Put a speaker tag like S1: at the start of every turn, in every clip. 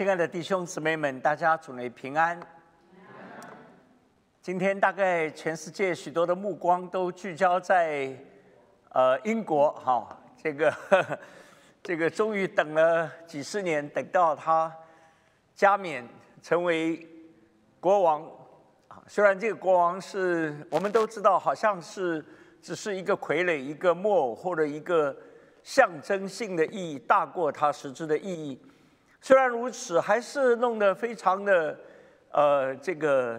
S1: 亲爱的弟兄姊妹们，大家主内平安。今天大概全世界许多的目光都聚焦在呃英国，哈，这个 这个终于等了几十年，等到他加冕成为国王啊。虽然这个国王是我们都知道，好像是只是一个傀儡、一个木偶或者一个象征性的意义，大过他实质的意义。虽然如此，还是弄得非常的，呃，这个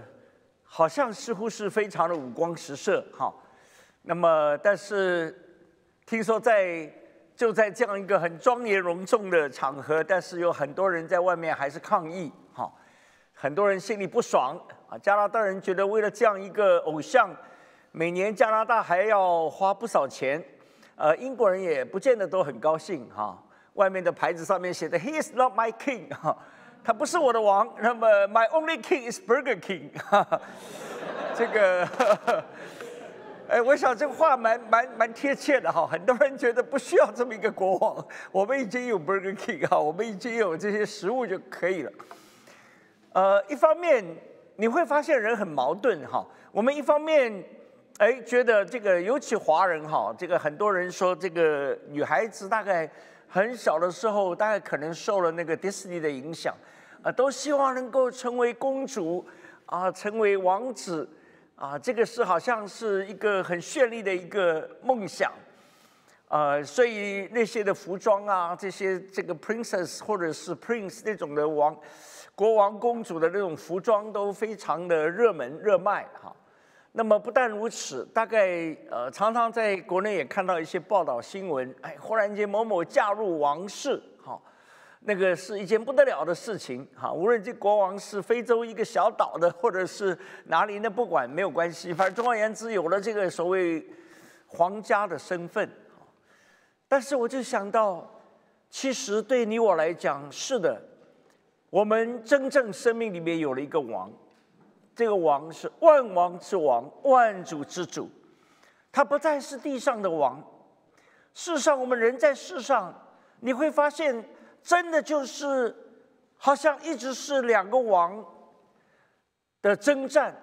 S1: 好像似乎是非常的五光十色，哈。那么，但是听说在就在这样一个很庄严隆重的场合，但是有很多人在外面还是抗议，哈。很多人心里不爽啊。加拿大人觉得为了这样一个偶像，每年加拿大还要花不少钱，呃，英国人也不见得都很高兴，哈。外面的牌子上面写的 “He is not my king”，哈，他不是我的王。那么 “My only king is Burger King”，哈哈，这个，哎，我想这个话蛮蛮蛮贴切的哈。很多人觉得不需要这么一个国王，我们已经有 Burger King 哈，我们已经有这些食物就可以了。呃，一方面你会发现人很矛盾哈。我们一方面哎觉得这个尤其华人哈，这个很多人说这个女孩子大概。很小的时候，大概可能受了那个迪士尼的影响，啊，都希望能够成为公主，啊，成为王子，啊，这个是好像是一个很绚丽的一个梦想，呃，所以那些的服装啊，这些这个 princess 或者是 prince 那种的王，国王公主的那种服装都非常的热门热卖，哈。那么不但如此，大概呃常常在国内也看到一些报道新闻，哎，忽然间某某嫁入王室，哈，那个是一件不得了的事情，哈，无论这国王是非洲一个小岛的，或者是哪里，那不管没有关系，反正总而言之有了这个所谓皇家的身份，但是我就想到，其实对你我来讲是的，我们真正生命里面有了一个王。这个王是万王之王，万主之主，他不再是地上的王。世上我们人在世上，你会发现，真的就是好像一直是两个王的征战。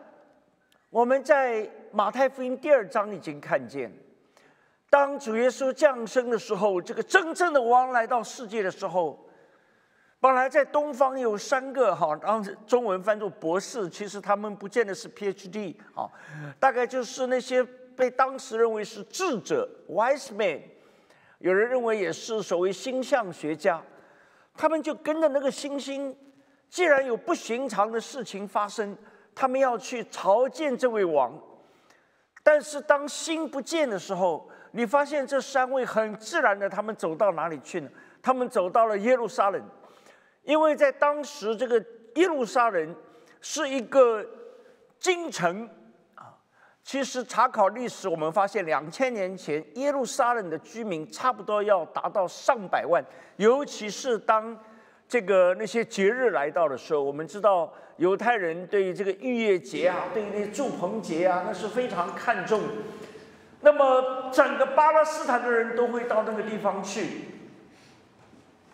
S1: 我们在马太福音第二章已经看见，当主耶稣降生的时候，这个真正的王来到世界的时候。本来在东方有三个哈，然后中文翻作博士，其实他们不见得是 PhD 啊，大概就是那些被当时认为是智者 （wise man，有人认为也是所谓星象学家，他们就跟着那个星星，既然有不寻常的事情发生，他们要去朝见这位王。但是当星不见的时候，你发现这三位很自然的，他们走到哪里去呢？他们走到了耶路撒冷。因为在当时，这个耶路撒冷是一个京城啊。其实查考历史，我们发现两千年前耶路撒冷的居民差不多要达到上百万。尤其是当这个那些节日来到的时候，我们知道犹太人对于这个逾越节啊，对于那祝棚节啊，那是非常看重。那么整个巴勒斯坦的人都会到那个地方去。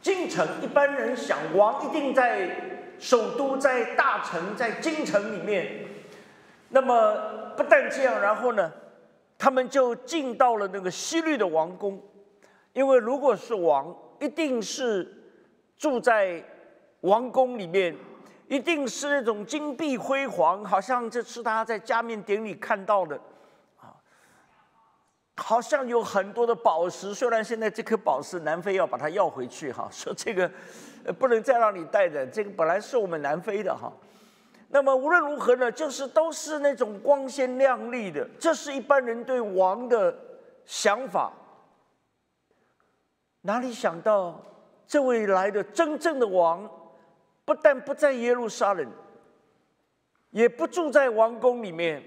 S1: 京城一般人想王一定在首都，在大城，在京城里面。那么不但这样，然后呢，他们就进到了那个西律的王宫，因为如果是王，一定是住在王宫里面，一定是那种金碧辉煌，好像这是他在加冕典礼看到的。好像有很多的宝石，虽然现在这颗宝石南非要把它要回去哈，说这个不能再让你带着，这个本来是我们南非的哈。那么无论如何呢，就是都是那种光鲜亮丽的，这是一般人对王的想法。哪里想到这位来的真正的王，不但不在耶路撒冷，也不住在王宫里面，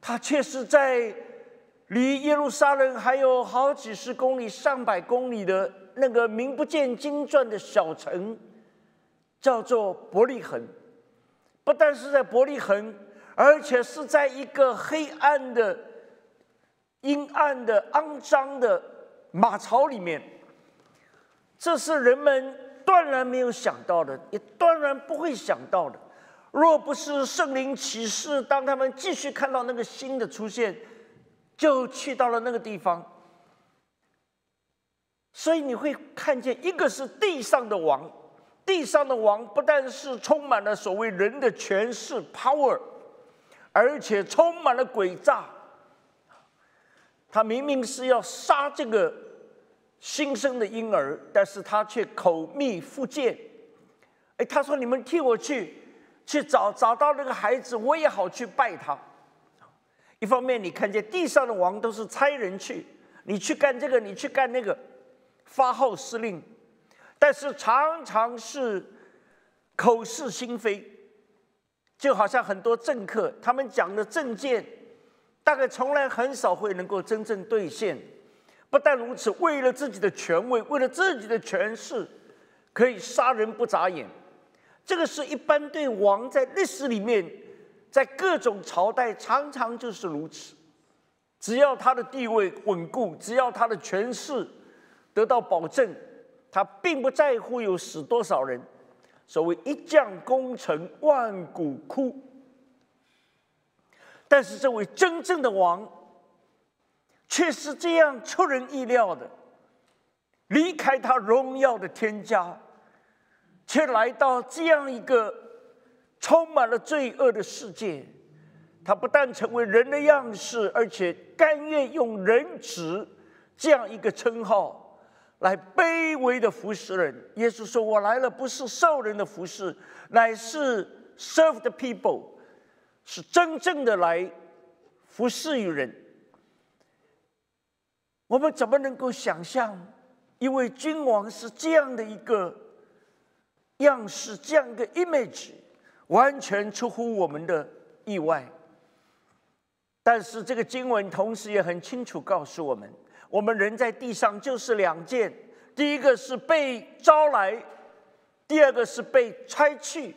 S1: 他却是在。离耶路撒冷还有好几十公里、上百公里的那个名不见经传的小城，叫做伯利恒。不但是在伯利恒，而且是在一个黑暗的、阴暗的、肮脏的马槽里面。这是人们断然没有想到的，也断然不会想到的。若不是圣灵启示，当他们继续看到那个新的出现，就去到了那个地方。所以你会看见，一个是地上的王，地上的王不但是充满了所谓人的权势 （power），而且充满了诡诈。他明明是要杀这个新生的婴儿，但是他却口蜜腹剑。哎，他说：“你们替我去。”去找找到那个孩子，我也好去拜他。一方面，你看见地上的王都是差人去，你去干这个，你去干那个，发号施令；但是常常是口是心非，就好像很多政客他们讲的政见，大概从来很少会能够真正兑现。不但如此，为了自己的权位，为了自己的权势，可以杀人不眨眼。这个是一般对王在历史里面，在各种朝代常常就是如此。只要他的地位稳固，只要他的权势得到保证，他并不在乎有死多少人。所谓一将功成万骨枯。但是这位真正的王，却是这样出人意料的，离开他荣耀的天家。却来到这样一个充满了罪恶的世界，他不但成为人的样式，而且甘愿用人子这样一个称号来卑微的服侍人。耶稣说：“我来了，不是受人的服侍，乃是 serve the people，是真正的来服侍于人。”我们怎么能够想象一位君王是这样的一个？样式这样一个 image，完全出乎我们的意外。但是这个经文同时也很清楚告诉我们：我们人在地上就是两件，第一个是被招来，第二个是被拆去。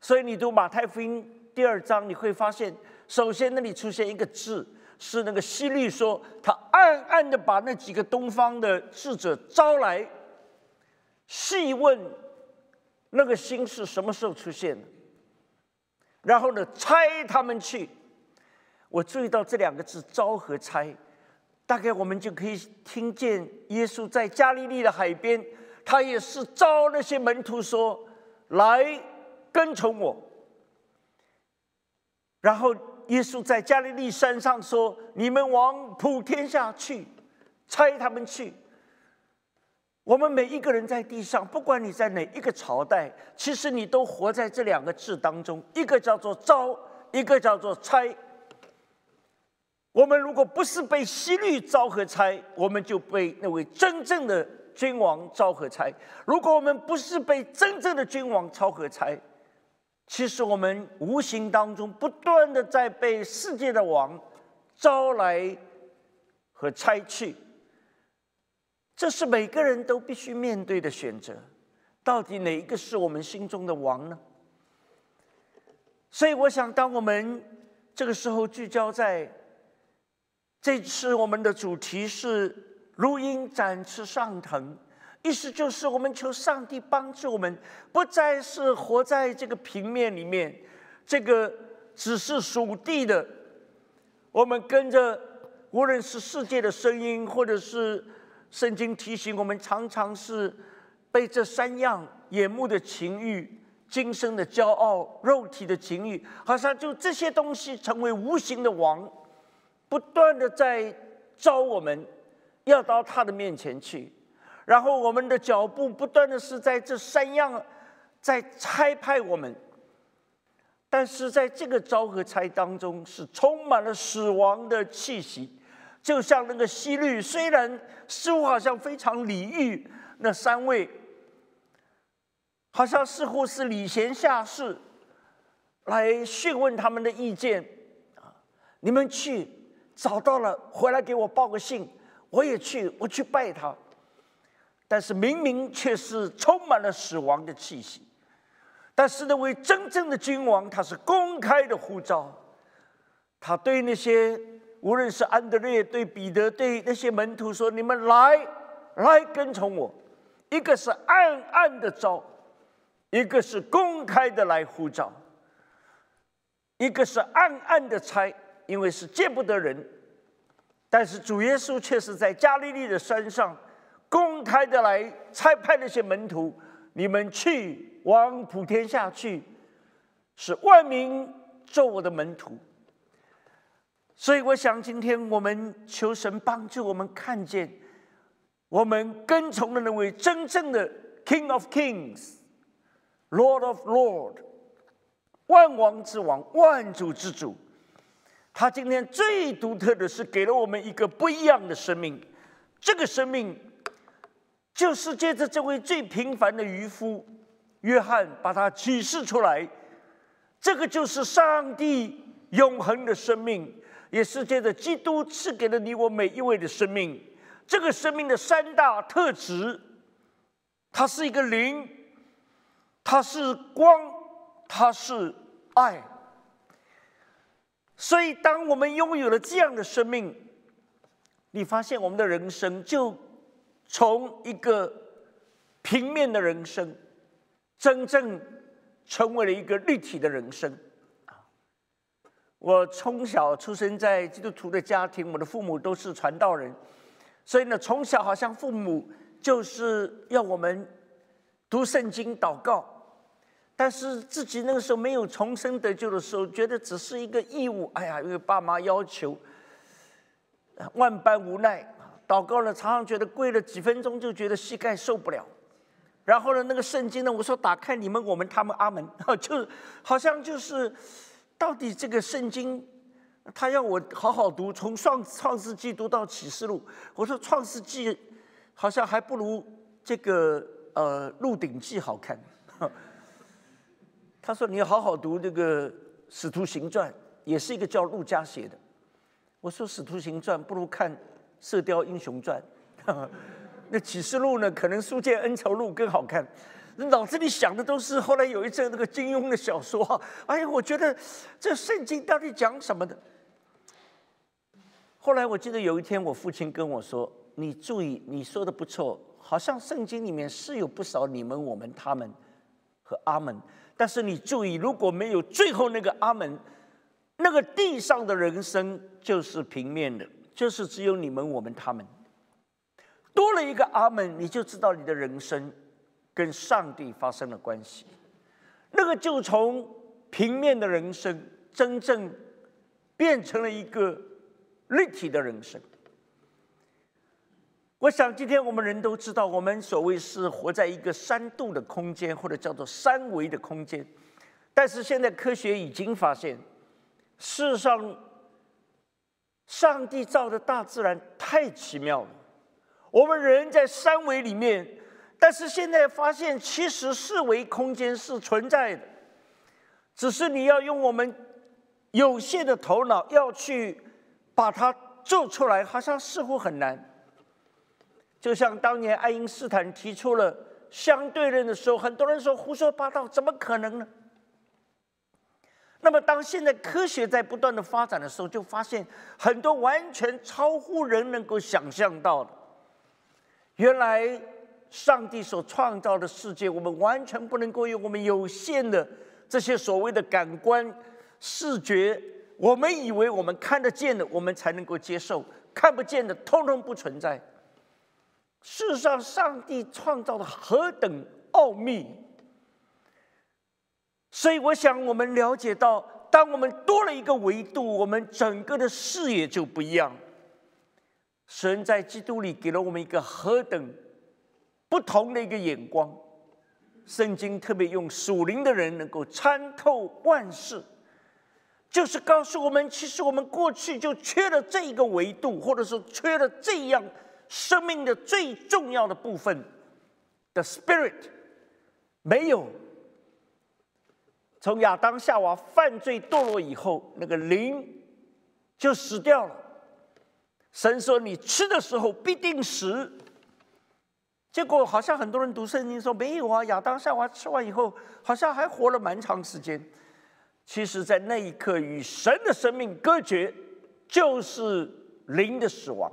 S1: 所以你读马太福音第二章，你会发现，首先那里出现一个字，是那个希律说，他暗暗的把那几个东方的智者招来，细问。那个心是什么时候出现的？然后呢，猜他们去。我注意到这两个字“招”和“猜”，大概我们就可以听见耶稣在加利利的海边，他也是招那些门徒说：“来跟从我。”然后耶稣在加利利山上说：“你们往普天下去，猜他们去。”我们每一个人在地上，不管你在哪一个朝代，其实你都活在这两个字当中，一个叫做招，一个叫做拆。我们如果不是被西律招和拆，我们就被那位真正的君王招和拆；如果我们不是被真正的君王招和拆，其实我们无形当中不断的在被世界的王招来和拆去。这是每个人都必须面对的选择，到底哪一个是我们心中的王呢？所以，我想，当我们这个时候聚焦在这次我们的主题是“如鹰展翅上腾”，意思就是我们求上帝帮助我们，不再是活在这个平面里面，这个只是属地的，我们跟着无论是世界的声音，或者是。圣经提醒我们，常常是被这三样眼目的情欲、今生的骄傲、肉体的情欲，好像就这些东西成为无形的王，不断的在招我们，要到他的面前去。然后我们的脚步不断的是在这三样在拆派我们，但是在这个招和拆当中，是充满了死亡的气息。就像那个西律，虽然似乎好像非常礼遇那三位，好像似乎是礼贤下士，来询问他们的意见啊。你们去找到了，回来给我报个信，我也去，我去拜他。但是明明却是充满了死亡的气息。但是那位真正的君王，他是公开的呼召，他对那些。无论是安德烈对彼得对那些门徒说：“你们来，来跟从我，一个是暗暗的招，一个是公开的来呼召。一个是暗暗的猜，因为是见不得人；但是主耶稣却是在加利利的山上公开的来差派那些门徒：你们去往普天下去，使万民做我的门徒。所以，我想今天我们求神帮助我们看见，我们跟从的那位真正的 King of Kings、Lord of Lord。万王之王，万主之主，他今天最独特的是给了我们一个不一样的生命。这个生命就是借着这位最平凡的渔夫约翰把他启示出来。这个就是上帝永恒的生命，也是借着基督赐给了你我每一位的生命。这个生命的三大特质，它是一个灵，它是光。它是爱，所以当我们拥有了这样的生命，你发现我们的人生就从一个平面的人生，真正成为了一个立体的人生。我从小出生在基督徒的家庭，我的父母都是传道人，所以呢，从小好像父母就是要我们读圣经、祷告。但是自己那个时候没有重生得救的时候，觉得只是一个义务。哎呀，因为爸妈要求，万般无奈。祷告呢，常常觉得跪了几分钟就觉得膝盖受不了。然后呢，那个圣经呢，我说打开你们、我们、他们、阿门，就好像就是，到底这个圣经，他要我好好读，从创创世纪读到启示录。我说创世纪好像还不如这个呃鹿鼎记好看。他说：“你好好读这个《使徒行传》，也是一个叫陆家写的。”我说：“《使徒行传》不如看《射雕英雄传》，那《启示录》呢？可能《书剑恩仇录》更好看。”脑子里想的都是后来有一阵那个金庸的小说。哎呀，我觉得这圣经到底讲什么的？后来我记得有一天，我父亲跟我说：“你注意，你说的不错，好像圣经里面是有不少你们、我们、他们和阿门。”但是你注意，如果没有最后那个阿门，那个地上的人生就是平面的，就是只有你们、我们、他们。多了一个阿门，你就知道你的人生跟上帝发生了关系。那个就从平面的人生，真正变成了一个立体的人生。我想，今天我们人都知道，我们所谓是活在一个三度的空间，或者叫做三维的空间。但是现在科学已经发现，世上上帝造的大自然太奇妙了。我们人在三维里面，但是现在发现，其实四维空间是存在的，只是你要用我们有限的头脑要去把它做出来，好像似乎很难。就像当年爱因斯坦提出了相对论的时候，很多人说胡说八道，怎么可能呢？那么当现在科学在不断的发展的时候，就发现很多完全超乎人能够想象到的。原来上帝所创造的世界，我们完全不能够用我们有限的这些所谓的感官视觉，我们以为我们看得见的，我们才能够接受；看不见的，通通不存在。事实上，上帝创造的何等奥秘！所以，我想我们了解到，当我们多了一个维度，我们整个的视野就不一样。神在基督里给了我们一个何等不同的一个眼光。圣经特别用属灵的人能够参透万事，就是告诉我们，其实我们过去就缺了这一个维度，或者说缺了这样。生命的最重要的部分的 spirit 没有。从亚当夏娃犯罪堕落以后，那个灵就死掉了。神说：“你吃的时候必定死。”结果好像很多人读圣经说没有啊，亚当夏娃吃完以后，好像还活了蛮长时间。其实，在那一刻与神的生命隔绝，就是灵的死亡。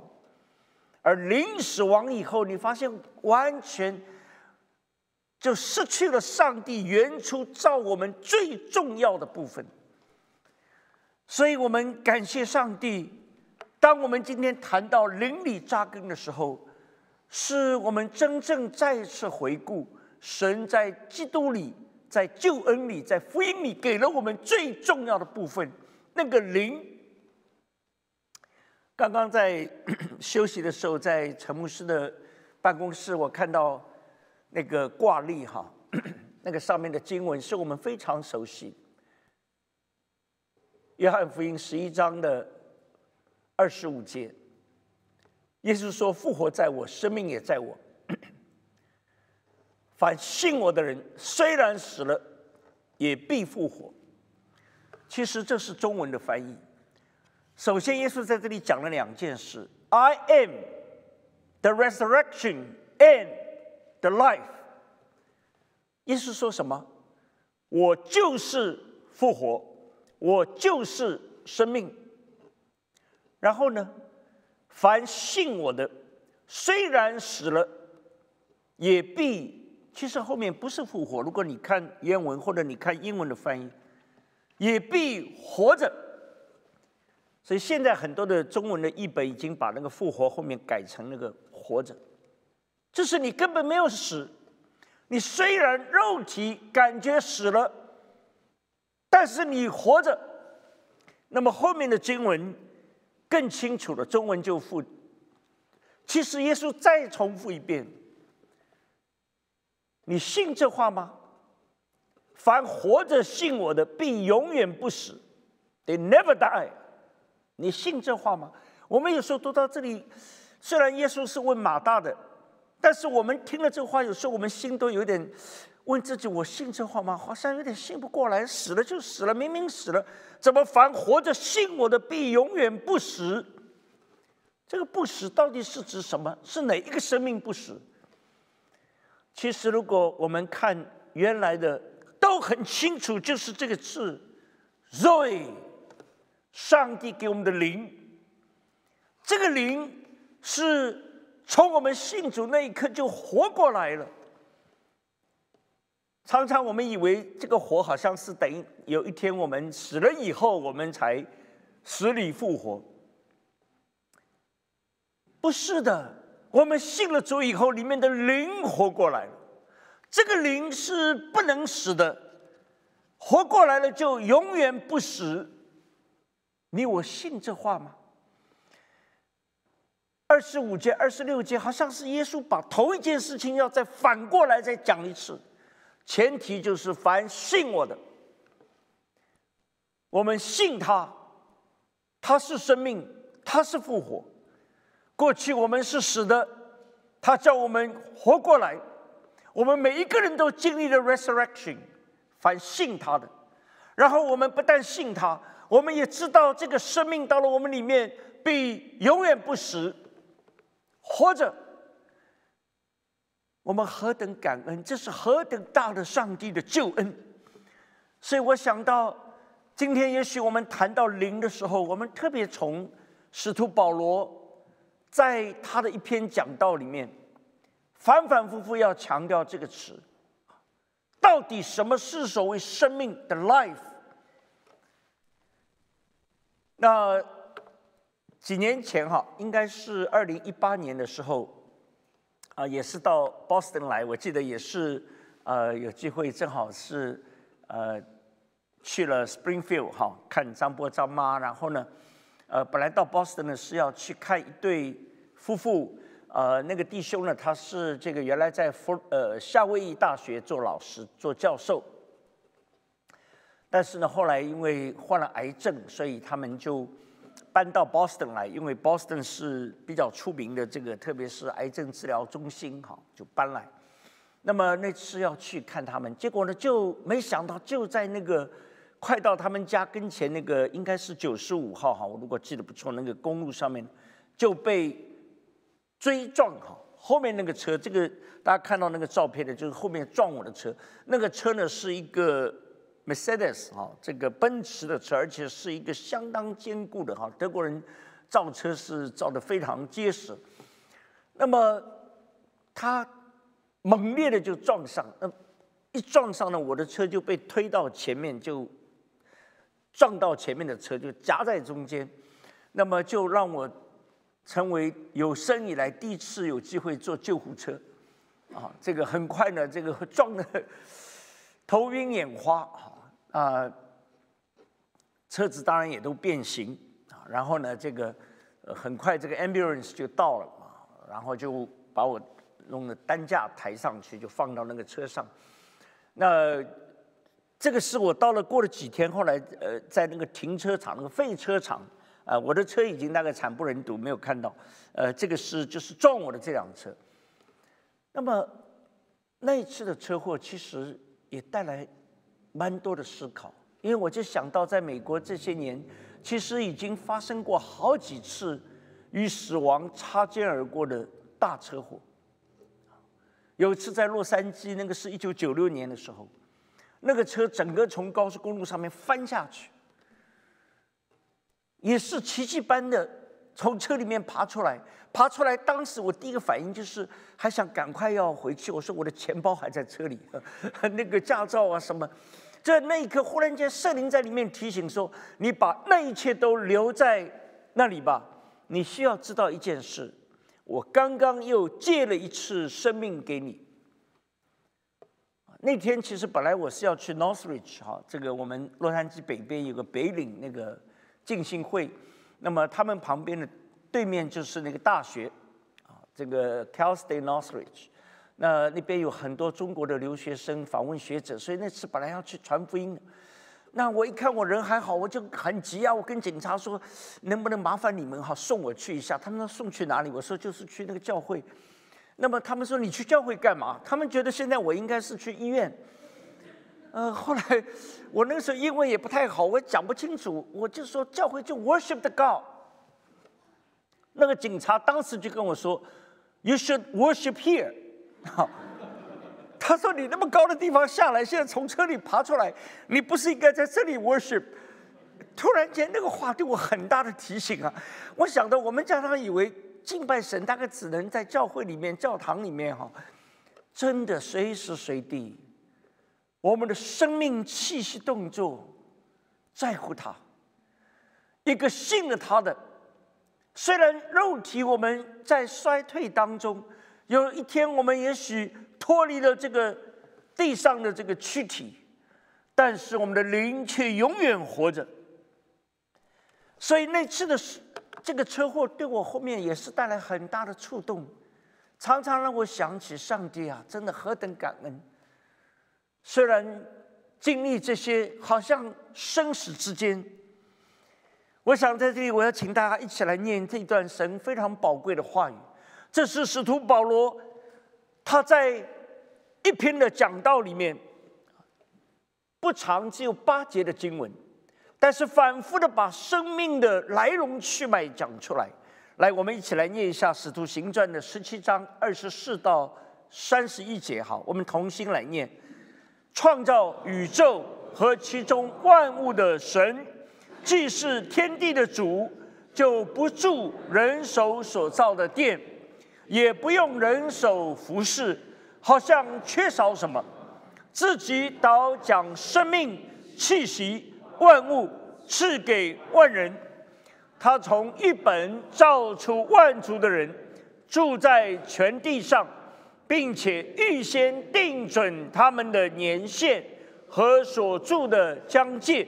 S1: 而灵死亡以后，你发现完全就失去了上帝原初造我们最重要的部分。所以我们感谢上帝。当我们今天谈到灵里扎根的时候，是我们真正再次回顾神在基督里、在救恩里、在福音里给了我们最重要的部分——那个灵。刚刚在休息的时候，在陈牧师的办公室，我看到那个挂历哈，那个上面的经文是我们非常熟悉，《约翰福音》十一章的。二十五节，耶稣说：“复活在我，生命也在我。凡信我的人，虽然死了，也必复活。”其实这是中文的翻译。首先，耶稣在这里讲了两件事：“I am the resurrection and the life。”耶稣说什么？我就是复活，我就是生命。然后呢？凡信我的，虽然死了，也必……其实后面不是复活。如果你看原文或者你看英文的翻译，也必活着。所以现在很多的中文的译本已经把那个复活后面改成那个活着，就是你根本没有死。你虽然肉体感觉死了，但是你活着。那么后面的经文。更清楚的中文就复。其实耶稣再重复一遍：“你信这话吗？凡活着信我的，必永远不死。They never die。你信这话吗？我们有时候读到这里，虽然耶稣是问马大的，但是我们听了这话，有时候我们心都有点。问自己：我信这话吗？好像有点信不过来。死了就死了，明明死了，怎么凡活着信我的，必永远不死？这个不死到底是指什么？是哪一个生命不死？其实，如果我们看原来的，都很清楚，就是这个字 “Zoe”，上帝给我们的灵。这个灵是从我们信主那一刻就活过来了。常常我们以为这个活好像是等于有一天我们死了以后，我们才死里复活。不是的，我们信了主以后，里面的灵活过来了。这个灵是不能死的，活过来了就永远不死。你我信这话吗？二十五节、二十六节，好像是耶稣把头一件事情要再反过来再讲一次。前提就是凡信我的，我们信他，他是生命，他是复活。过去我们是死的，他叫我们活过来。我们每一个人都经历了 resurrection，凡信他的。然后我们不但信他，我们也知道这个生命到了我们里面必永远不死，活着。我们何等感恩！这是何等大的上帝的救恩！所以我想到，今天也许我们谈到灵的时候，我们特别从使徒保罗在他的一篇讲道里面，反反复复要强调这个词：到底什么是所谓生命的 life？那几年前哈，应该是二零一八年的时候。啊，也是到 Boston 来，我记得也是，呃，有机会正好是，呃，去了 Springfield 哈，看张波张妈，然后呢，呃，本来到 Boston 呢是要去看一对夫妇，呃，那个弟兄呢他是这个原来在福呃夏威夷大学做老师做教授，但是呢后来因为患了癌症，所以他们就。搬到 Boston 来，因为 Boston 是比较出名的这个，特别是癌症治疗中心，哈，就搬来。那么那次要去看他们，结果呢，就没想到就在那个快到他们家跟前那个，应该是九十五号，哈，我如果记得不错，那个公路上面就被追撞，哈，后面那个车，这个大家看到那个照片的，就是后面撞我的车，那个车呢是一个。Mercedes 哈，这个奔驰的车，而且是一个相当坚固的哈。德国人造车是造的非常结实。那么他猛烈的就撞上，那一撞上呢，我的车就被推到前面，就撞到前面的车，就夹在中间，那么就让我成为有生以来第一次有机会坐救护车，啊，这个很快呢，这个 撞的头晕眼花，啊啊，车子当然也都变形啊，然后呢，这个很快这个 ambulance 就到了啊，然后就把我。弄的担架抬上去，就放到那个车上。那这个是我到了过了几天，后来呃，在那个停车场那个废车场啊，我的车已经大概惨不忍睹，没有看到。呃，这个是就是撞我的这辆车。那么那一次的车祸其实也带来蛮多的思考，因为我就想到在美国这些年，其实已经发生过好几次与死亡擦肩而过的大车祸。有一次在洛杉矶，那个是一九九六年的时候，那个车整个从高速公路上面翻下去，也是奇迹般的从车里面爬出来。爬出来，当时我第一个反应就是还想赶快要回去。我说我的钱包还在车里，那个驾照啊什么。在那一刻，忽然间圣灵在里面提醒说：“你把那一切都留在那里吧。你需要知道一件事。”我刚刚又借了一次生命给你。那天其实本来我是要去 Northridge 哈，这个我们洛杉矶北边有个北岭那个浸信会，那么他们旁边的对面就是那个大学，啊，这个 Cal State Northridge，那那边有很多中国的留学生访问学者，所以那次本来要去传福音。那我一看我人还好，我就很急啊！我跟警察说，能不能麻烦你们哈送我去一下？他们说送去哪里？我说就是去那个教会。那么他们说你去教会干嘛？他们觉得现在我应该是去医院。呃，后来我那个时候英文也不太好，我讲不清楚，我就说教会就 worship the God。那个警察当时就跟我说，You should worship here。好。他说：“你那么高的地方下来，现在从车里爬出来，你不是应该在这里 worship？” 突然间，那个话对我很大的提醒啊！我想到，我们常常以为敬拜神大概只能在教会里面、教堂里面哈，真的随时随地，我们的生命气息、动作在乎他。一个信了他的，虽然肉体我们在衰退当中，有一天我们也许。脱离了这个地上的这个躯体，但是我们的灵却永远活着。所以那次的这个车祸对我后面也是带来很大的触动，常常让我想起上帝啊，真的何等感恩！虽然经历这些，好像生死之间，我想在这里我要请大家一起来念这段神非常宝贵的话语。这是使徒保罗他在。一篇的讲道里面不长，只有八节的经文，但是反复的把生命的来龙去脉讲出来。来，我们一起来念一下《使徒行传》的十七章二十四到三十一节。好，我们同心来念：创造宇宙和其中万物的神，既是天地的主，就不住人手所造的殿，也不用人手服侍。好像缺少什么，自己倒将生命气息万物赐给万人。他从一本造出万族的人，住在全地上，并且预先定准他们的年限和所住的疆界，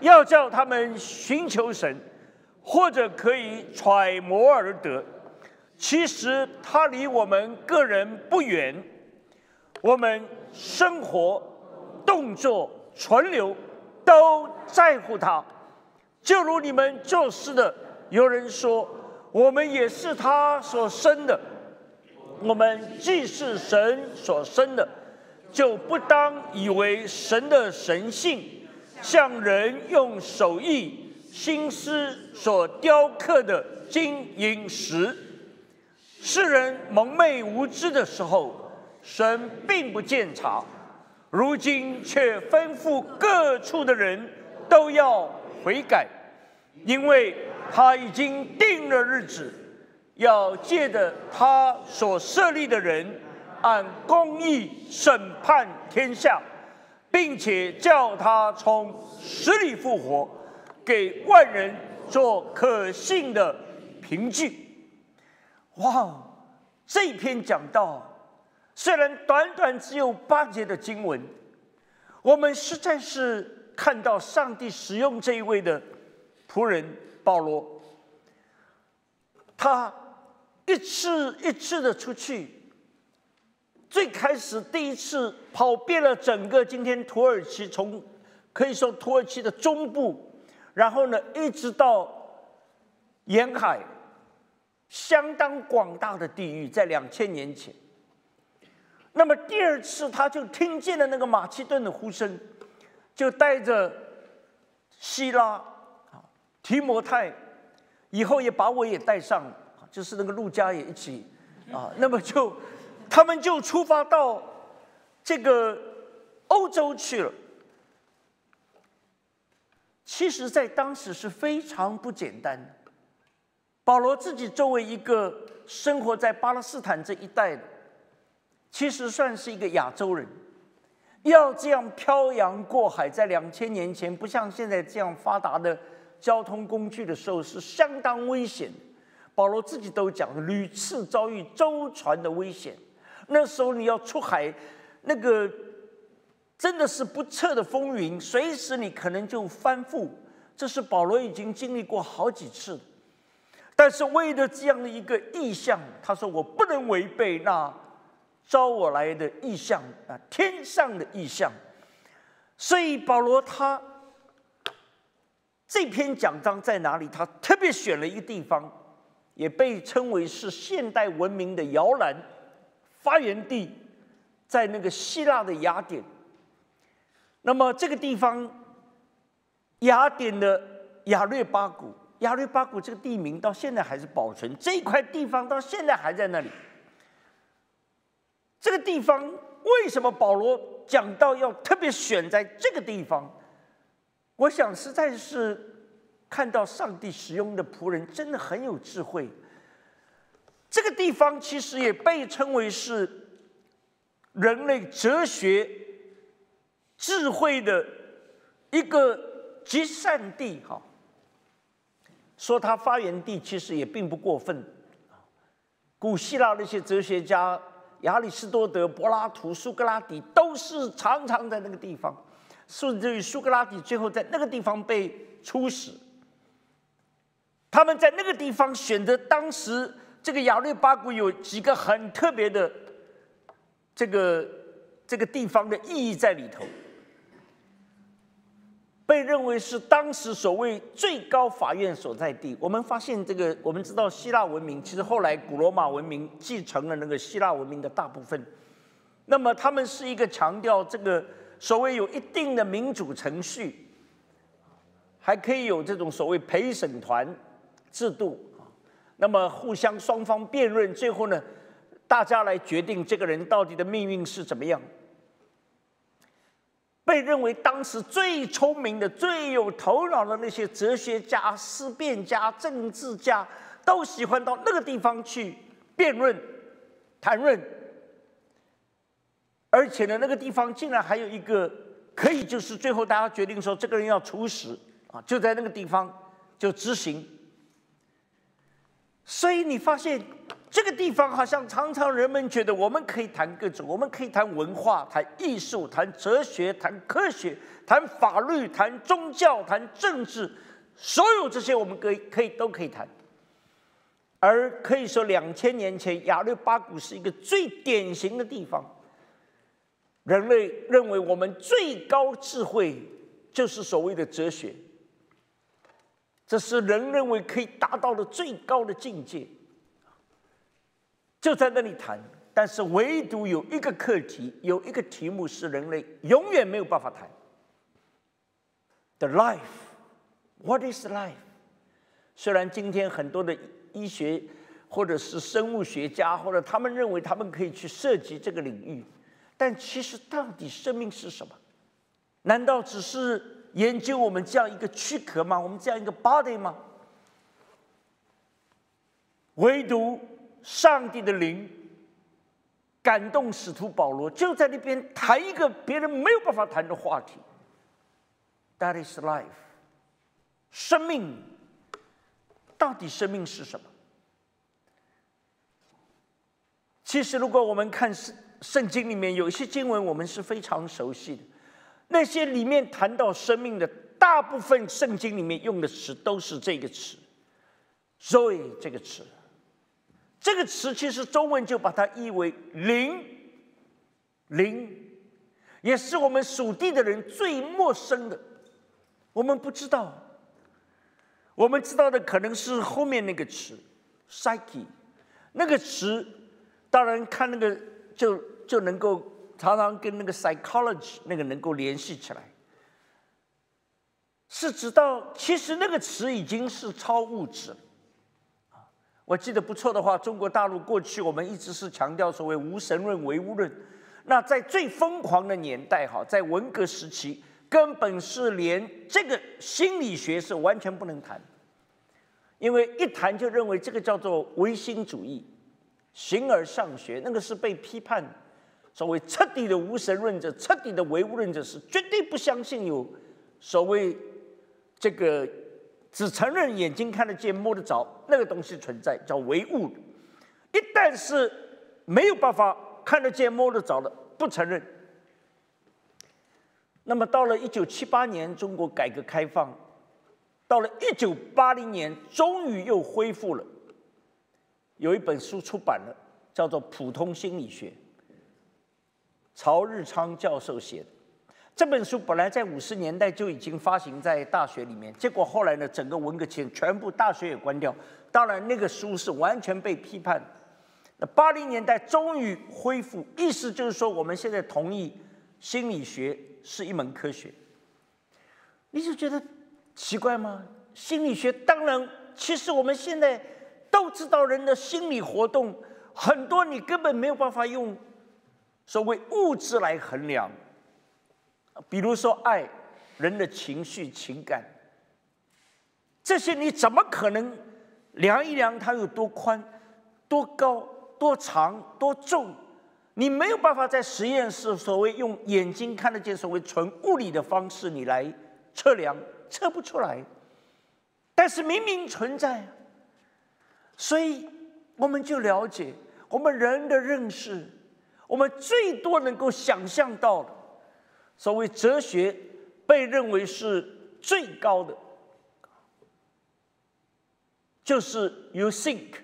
S1: 要叫他们寻求神，或者可以揣摩而得。其实他离我们个人不远，我们生活、动作、存留都在乎他。就如你们做事的，有人说我们也是他所生的，我们既是神所生的，就不当以为神的神性像人用手艺、心思所雕刻的金银石。世人蒙昧无知的时候，神并不见察；如今却吩咐各处的人都要悔改，因为他已经定了日子，要借着他所设立的人，按公义审判天下，并且叫他从死里复活，给万人做可信的凭据。哇，这篇讲到，虽然短短只有八节的经文，我们实在是看到上帝使用这一位的仆人保罗，他一次一次的出去。最开始第一次跑遍了整个今天土耳其，从可以说土耳其的中部，然后呢一直到沿海，相当广大的地域，在两千年前。那么第二次他就听见了那个马其顿的呼声，就带着希拉啊提摩太，以后也把我也带上，就是那个陆家也一起啊，那么就。他们就出发到这个欧洲去了。其实，在当时是非常不简单的。保罗自己作为一个生活在巴勒斯坦这一带的，其实算是一个亚洲人，要这样漂洋过海，在两千年前不像现在这样发达的交通工具的时候，是相当危险。保罗自己都讲，屡次遭遇舟船的危险。那时候你要出海，那个真的是不测的风云，随时你可能就翻覆。这是保罗已经经历过好几次，但是为了这样的一个意向，他说我不能违背那招我来的意向啊，天上的意向。所以保罗他这篇讲章在哪里？他特别选了一个地方，也被称为是现代文明的摇篮。发源地在那个希腊的雅典，那么这个地方，雅典的雅略巴谷，亚略巴谷这个地名到现在还是保存，这一块地方到现在还在那里。这个地方为什么保罗讲到要特别选在这个地方？我想实在是看到上帝使用的仆人真的很有智慧。这个地方其实也被称为是人类哲学智慧的一个集散地，哈。说它发源地其实也并不过分。古希腊那些哲学家，亚里士多德、柏拉图、苏格拉底，都是常常在那个地方，甚至于苏格拉底最后在那个地方被处死。他们在那个地方选择当时。这个亚略巴谷有几个很特别的这个这个地方的意义在里头，被认为是当时所谓最高法院所在地。我们发现这个，我们知道希腊文明其实后来古罗马文明继承了那个希腊文明的大部分，那么他们是一个强调这个所谓有一定的民主程序，还可以有这种所谓陪审团制度。那么互相双方辩论，最后呢，大家来决定这个人到底的命运是怎么样。被认为当时最聪明的、最有头脑的那些哲学家、思辨家、政治家，都喜欢到那个地方去辩论、谈论。而且呢，那个地方竟然还有一个可以，就是最后大家决定说这个人要处死啊，就在那个地方就执行。所以你发现这个地方好像常常人们觉得我们可以谈各种，我们可以谈文化、谈艺术、谈哲学、谈科学、谈法律、谈宗教、谈政治，所有这些我们可以可以都可以谈。而可以说，两千年前亚略巴谷是一个最典型的地方。人类认为我们最高智慧就是所谓的哲学。这是人认为可以达到的最高的境界，就在那里谈。但是唯独有一个课题，有一个题目是人类永远没有办法谈：the life。What is life？虽然今天很多的医学或者是生物学家，或者他们认为他们可以去涉及这个领域，但其实到底生命是什么？难道只是？研究我们这样一个躯壳吗？我们这样一个 body 吗？唯独上帝的灵感动使徒保罗，就在那边谈一个别人没有办法谈的话题。That is life，生命到底生命是什么？其实，如果我们看圣圣经里面有一些经文，我们是非常熟悉的。那些里面谈到生命的大部分，圣经里面用的词都是这个词 “joy” 这个词。这个词其实中文就把它译为“灵”，灵，也是我们属地的人最陌生的。我们不知道，我们知道的可能是后面那个词 “psyche”，那个词。当然，看那个就就能够常常跟那个 psychology 那个能够联系起来，是直到其实那个词已经是超物质了。我记得不错的话，中国大陆过去我们一直是强调所谓无神论、唯物论。那在最疯狂的年代，哈，在文革时期，根本是连这个心理学是完全不能谈，因为一谈就认为这个叫做唯心主义。形而上学，那个是被批判，所谓彻底的无神论者、彻底的唯物论者是绝对不相信有所谓这个只承认眼睛看得见、摸得着那个东西存在，叫唯物。一旦是没有办法看得见、摸得着的，不承认。那么到了一九七八年，中国改革开放，到了一九八零年，终于又恢复了。有一本书出版了，叫做《普通心理学》，曹日昌教授写的。这本书本来在五十年代就已经发行在大学里面，结果后来呢，整个文革前全部大学也关掉。当然，那个书是完全被批判。那八零年代终于恢复，意思就是说，我们现在同意心理学是一门科学。你就觉得奇怪吗？心理学当然，其实我们现在。都知道人的心理活动很多，你根本没有办法用所谓物质来衡量。比如说爱，人的情绪、情感，这些你怎么可能量一量它有多宽、多高、多长、多重？你没有办法在实验室所谓用眼睛看得见所谓纯物理的方式你来测量，测不出来。但是明明存在。所以我们就了解，我们人的认识，我们最多能够想象到的，所谓哲学被认为是最高的，就是 you think。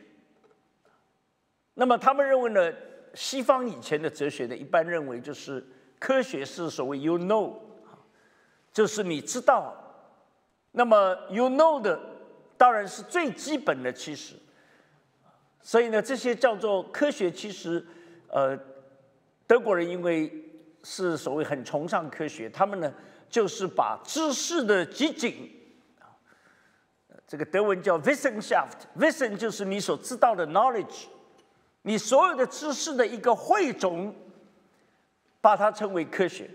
S1: 那么他们认为呢，西方以前的哲学呢，一般认为就是科学是所谓 you know，就是你知道。那么 you know 的当然是最基本的，其实。所以呢，这些叫做科学，其实，呃，德国人因为是所谓很崇尚科学，他们呢就是把知识的集锦，啊，这个德文叫 Wissenschaft，Wissen 就是你所知道的 knowledge，你所有的知识的一个汇总，把它称为科学。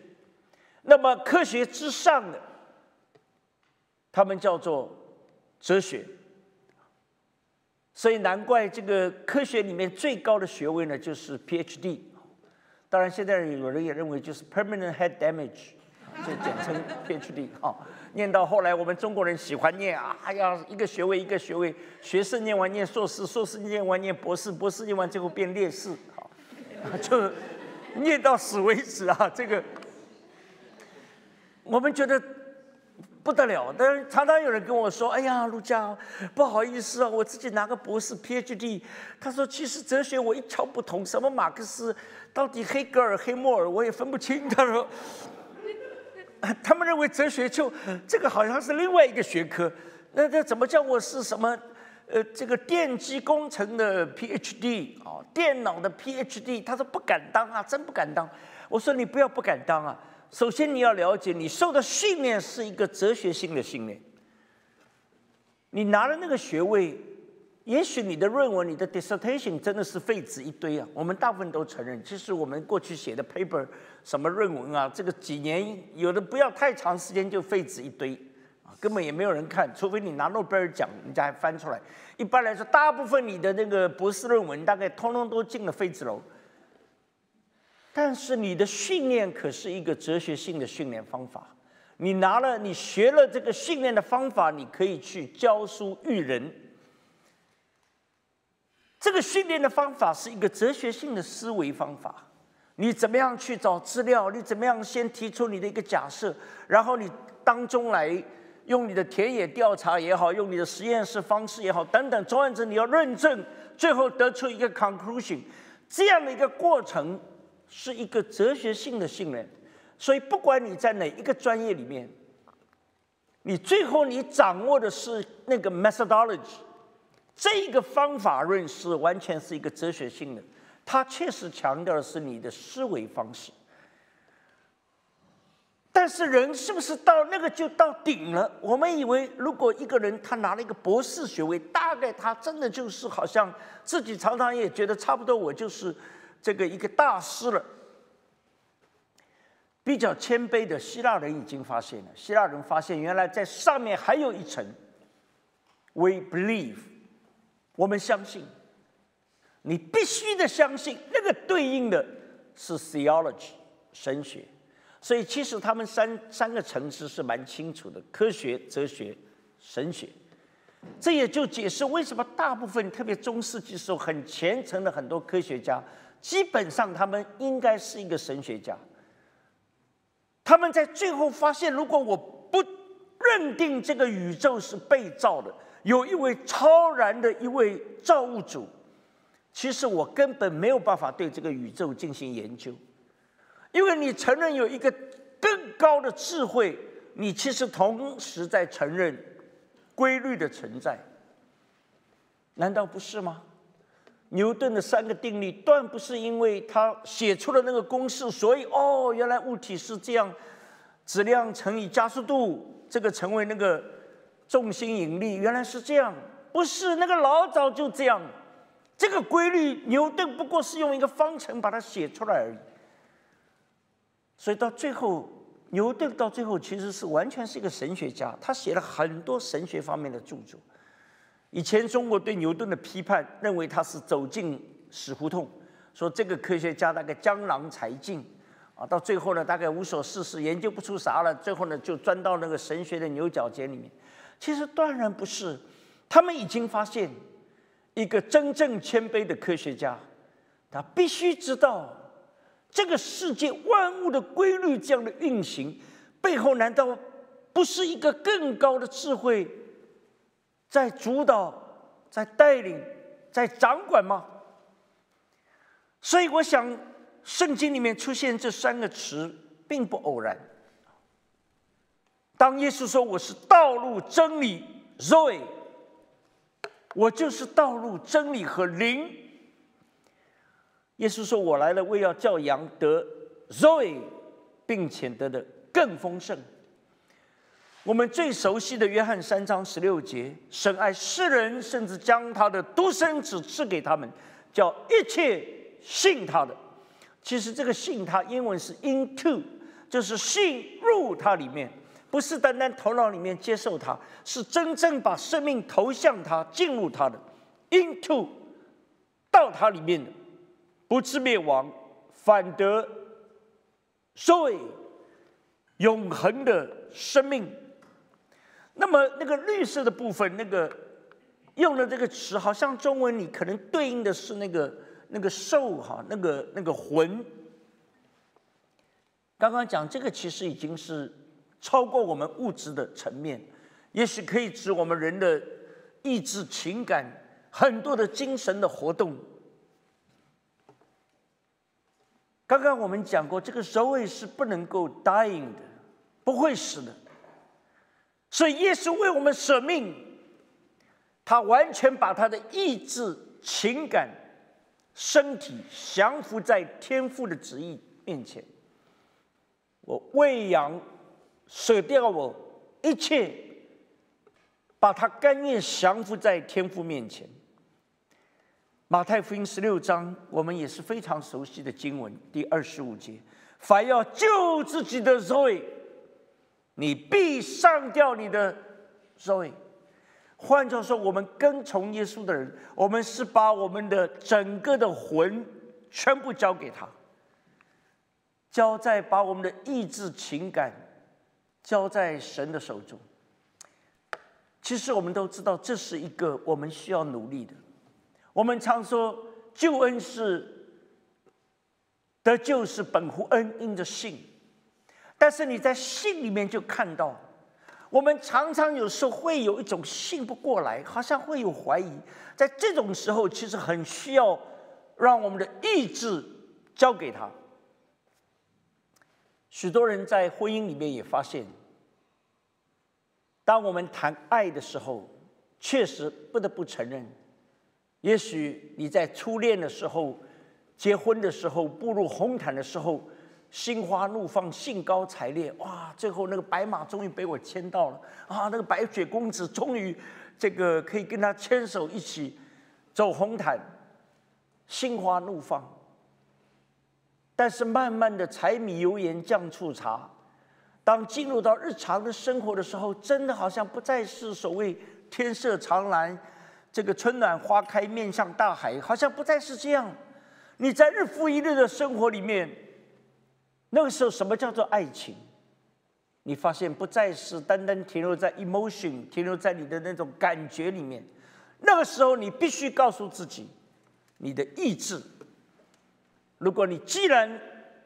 S1: 那么科学之上的，他们叫做哲学。所以难怪这个科学里面最高的学位呢，就是 PhD。当然，现在有人也认为就是 Permanent Head Damage，就简称 PhD。哈，念到后来，我们中国人喜欢念啊，哎呀，一个学位一个学位，学士念完念硕士，硕士念完念博士，博士念完最后变烈士，就念到死为止啊。这个我们觉得。不得了，但是常常有人跟我说：“哎呀，陆家，不好意思啊，我自己拿个博士 PhD。”他说：“其实哲学我一窍不通，什么马克思，到底黑格尔、黑默尔，我也分不清。”他说：“ 他们认为哲学就这个好像是另外一个学科。那这怎么叫我是什么？呃，这个电机工程的 PhD 啊，电脑的 PhD？” 他说：“不敢当啊，真不敢当。”我说：“你不要不敢当啊。”首先，你要了解，你受的训练是一个哲学性的训练。你拿了那个学位，也许你的论文、你的 dissertation 真的是废纸一堆啊。我们大部分都承认，其实我们过去写的 paper 什么论文啊，这个几年有的不要太长时间就废纸一堆啊，根本也没有人看，除非你拿诺贝尔奖，人家还翻出来。一般来说，大部分你的那个博士论文大概通通都进了废纸篓。但是你的训练可是一个哲学性的训练方法。你拿了，你学了这个训练的方法，你可以去教书育人。这个训练的方法是一个哲学性的思维方法。你怎么样去找资料？你怎么样先提出你的一个假设，然后你当中来用你的田野调查也好，用你的实验室方式也好，等等，总而言之，你要论证，最后得出一个 conclusion，这样的一个过程是一个哲学性的训练。所以，不管你在哪一个专业里面，你最后你掌握的是那个 methodology，这个方法论是完全是一个哲学性的。它确实强调的是你的思维方式，但是人是不是到那个就到顶了？我们以为，如果一个人他拿了一个博士学位，大概他真的就是好像自己常常也觉得差不多，我就是这个一个大师了。比较谦卑的希腊人已经发现了，希腊人发现原来在上面还有一层，We believe，我们相信。你必须的相信，那个对应的是 theology 神学，所以其实他们三三个层次是蛮清楚的：科学、哲学、神学。这也就解释为什么大部分特别中世纪时候很虔诚的很多科学家，基本上他们应该是一个神学家。他们在最后发现，如果我不认定这个宇宙是被造的，有一位超然的一位造物主。其实我根本没有办法对这个宇宙进行研究，因为你承认有一个更高的智慧，你其实同时在承认规律的存在，难道不是吗？牛顿的三个定律，断不是因为他写出了那个公式，所以哦，原来物体是这样，质量乘以加速度，这个成为那个重心引力，原来是这样，不是那个老早就这样。这个规律，牛顿不过是用一个方程把它写出来而已。所以到最后，牛顿到最后其实是完全是一个神学家，他写了很多神学方面的著作。以前中国对牛顿的批判，认为他是走进死胡同，说这个科学家大概江郎才尽啊，到最后呢，大概无所事事，研究不出啥了，最后呢就钻到那个神学的牛角尖里面。其实断然不是，他们已经发现。一个真正谦卑的科学家，他必须知道这个世界万物的规律这样的运行背后，难道不是一个更高的智慧在主导、在带领、在掌管吗？所以，我想圣经里面出现这三个词并不偶然。当耶稣说：“我是道路、真理、Zoe。”我就是道路、真理和灵。耶稣说：“我来了，为要叫羊得 Zoe，并且得的更丰盛。”我们最熟悉的约翰三章十六节：“神爱世人，甚至将他的独生子赐给他们，叫一切信他的。”其实这个“信他”英文是 “into”，就是信入他里面。不是单单头脑里面接受它，是真正把生命投向它、进入它的，into，到它里面的，不致灭亡，反得所以永恒的生命。那么那个绿色的部分，那个用的这个词，好像中文里可能对应的是那个那个兽哈，那个那个魂。刚刚讲这个，其实已经是。超过我们物质的层面，也许可以指我们人的意志、情感，很多的精神的活动。刚刚我们讲过，这个首尾是不能够 dying 的，不会死的。所以耶稣为我们舍命，他完全把他的意志、情感、身体降服在天父的旨意面前。我喂养。舍掉我一切，把他甘愿降服在天父面前。马太福音十六章，我们也是非常熟悉的经文，第二十五节：凡要救自己的 Zoe，你必上掉你的 Zoe。换句话说，我们跟从耶稣的人，我们是把我们的整个的魂全部交给他。交在把我们的意志、情感交在神的手中。其实我们都知道，这是一个我们需要努力的。我们常说，救恩是得救是本乎恩，因着信。但是你在信里面就看到，我们常常有时候会有一种信不过来，好像会有怀疑。在这种时候，其实很需要让我们的意志交给他。许多人在婚姻里面也发现，当我们谈爱的时候，确实不得不承认，也许你在初恋的时候、结婚的时候、步入红毯的时候。心花怒放，兴高采烈，哇！最后那个白马终于被我牵到了啊！那个白雪公子终于这个可以跟他牵手一起走红毯，心花怒放。但是慢慢的，柴米油盐酱醋茶，当进入到日常的生活的时候，真的好像不再是所谓天色长蓝，这个春暖花开，面向大海，好像不再是这样。你在日复一日的生活里面。那个时候，什么叫做爱情？你发现不再是单单停留在 emotion，停留在你的那种感觉里面。那个时候，你必须告诉自己，你的意志。如果你既然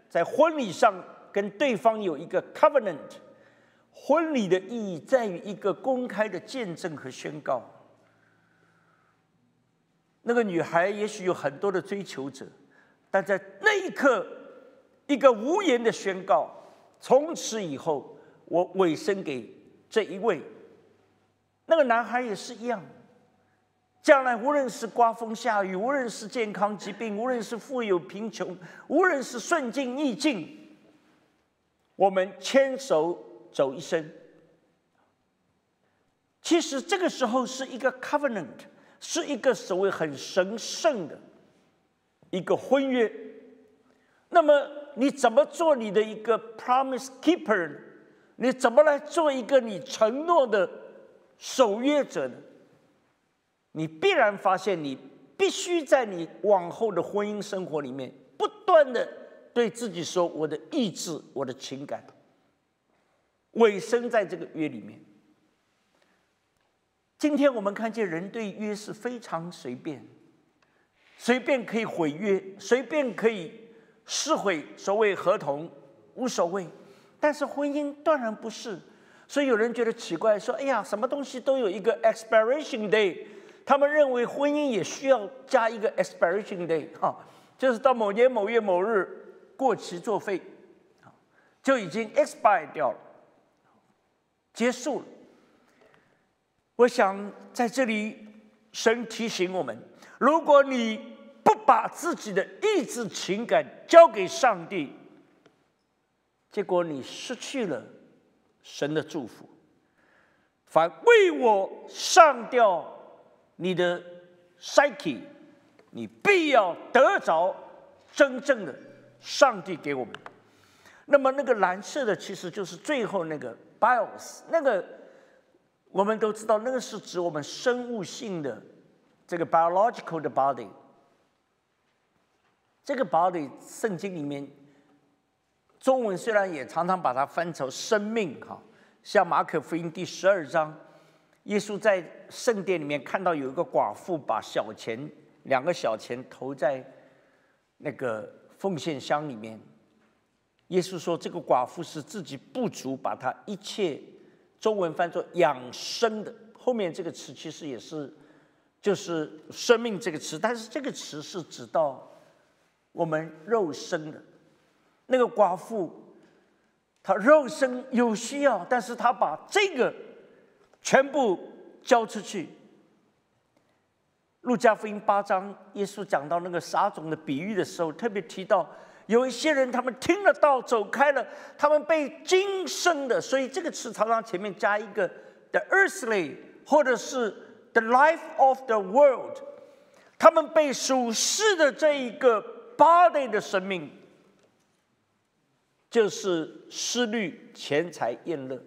S1: 在婚礼上跟对方有一个 covenant，婚礼的意义在于一个公开的见证和宣告。那个女孩也许有很多的追求者，但在那一刻。一个无言的宣告，从此以后，我委身给这一位。那个男孩也是一样，将来无论是刮风下雨，无论是健康疾病，无论是富有贫穷，无论是顺境逆境，我们牵手走一生。其实这个时候是一个 covenant，是一个所谓很神圣的一个婚约。那么。你怎么做你的一个 promise keeper？你怎么来做一个你承诺的守约者呢？你必然发现，你必须在你往后的婚姻生活里面，不断的对自己说：“我的意志，我的情感，委身在这个约里面。”今天我们看见人对约是非常随便，随便可以毁约，随便可以。撕毁所谓合同无所谓，但是婚姻当然不是，所以有人觉得奇怪，说：“哎呀，什么东西都有一个 expiration day。”他们认为婚姻也需要加一个 expiration day，哈，就是到某年某月某日过期作废，就已经 expire 掉了，结束了。我想在这里，神提醒我们：如果你不把自己的意志、情感交给上帝，结果你失去了神的祝福。反为我上吊你的 psyche，你必要得着真正的上帝给我们。那么那个蓝色的其实就是最后那个 bios，那个我们都知道，那个是指我们生物性的这个 biological 的 body。这个 body 圣经里面，中文虽然也常常把它翻成生命哈，像马可福音第十二章，耶稣在圣殿里面看到有一个寡妇把小钱两个小钱投在那个奉献箱里面，耶稣说这个寡妇是自己不足，把她一切中文翻作养生的，后面这个词其实也是就是生命这个词，但是这个词是指到。我们肉身的那个寡妇，她肉身有需要，但是她把这个全部交出去。路加福音八章，耶稣讲到那个撒种的比喻的时候，特别提到有一些人，他们听了道走开了，他们被今生的，所以这个词常常前面加一个 the earthly，或者是 the life of the world，他们被属世的这一个。body 的生命就是思虑、钱财、厌乐。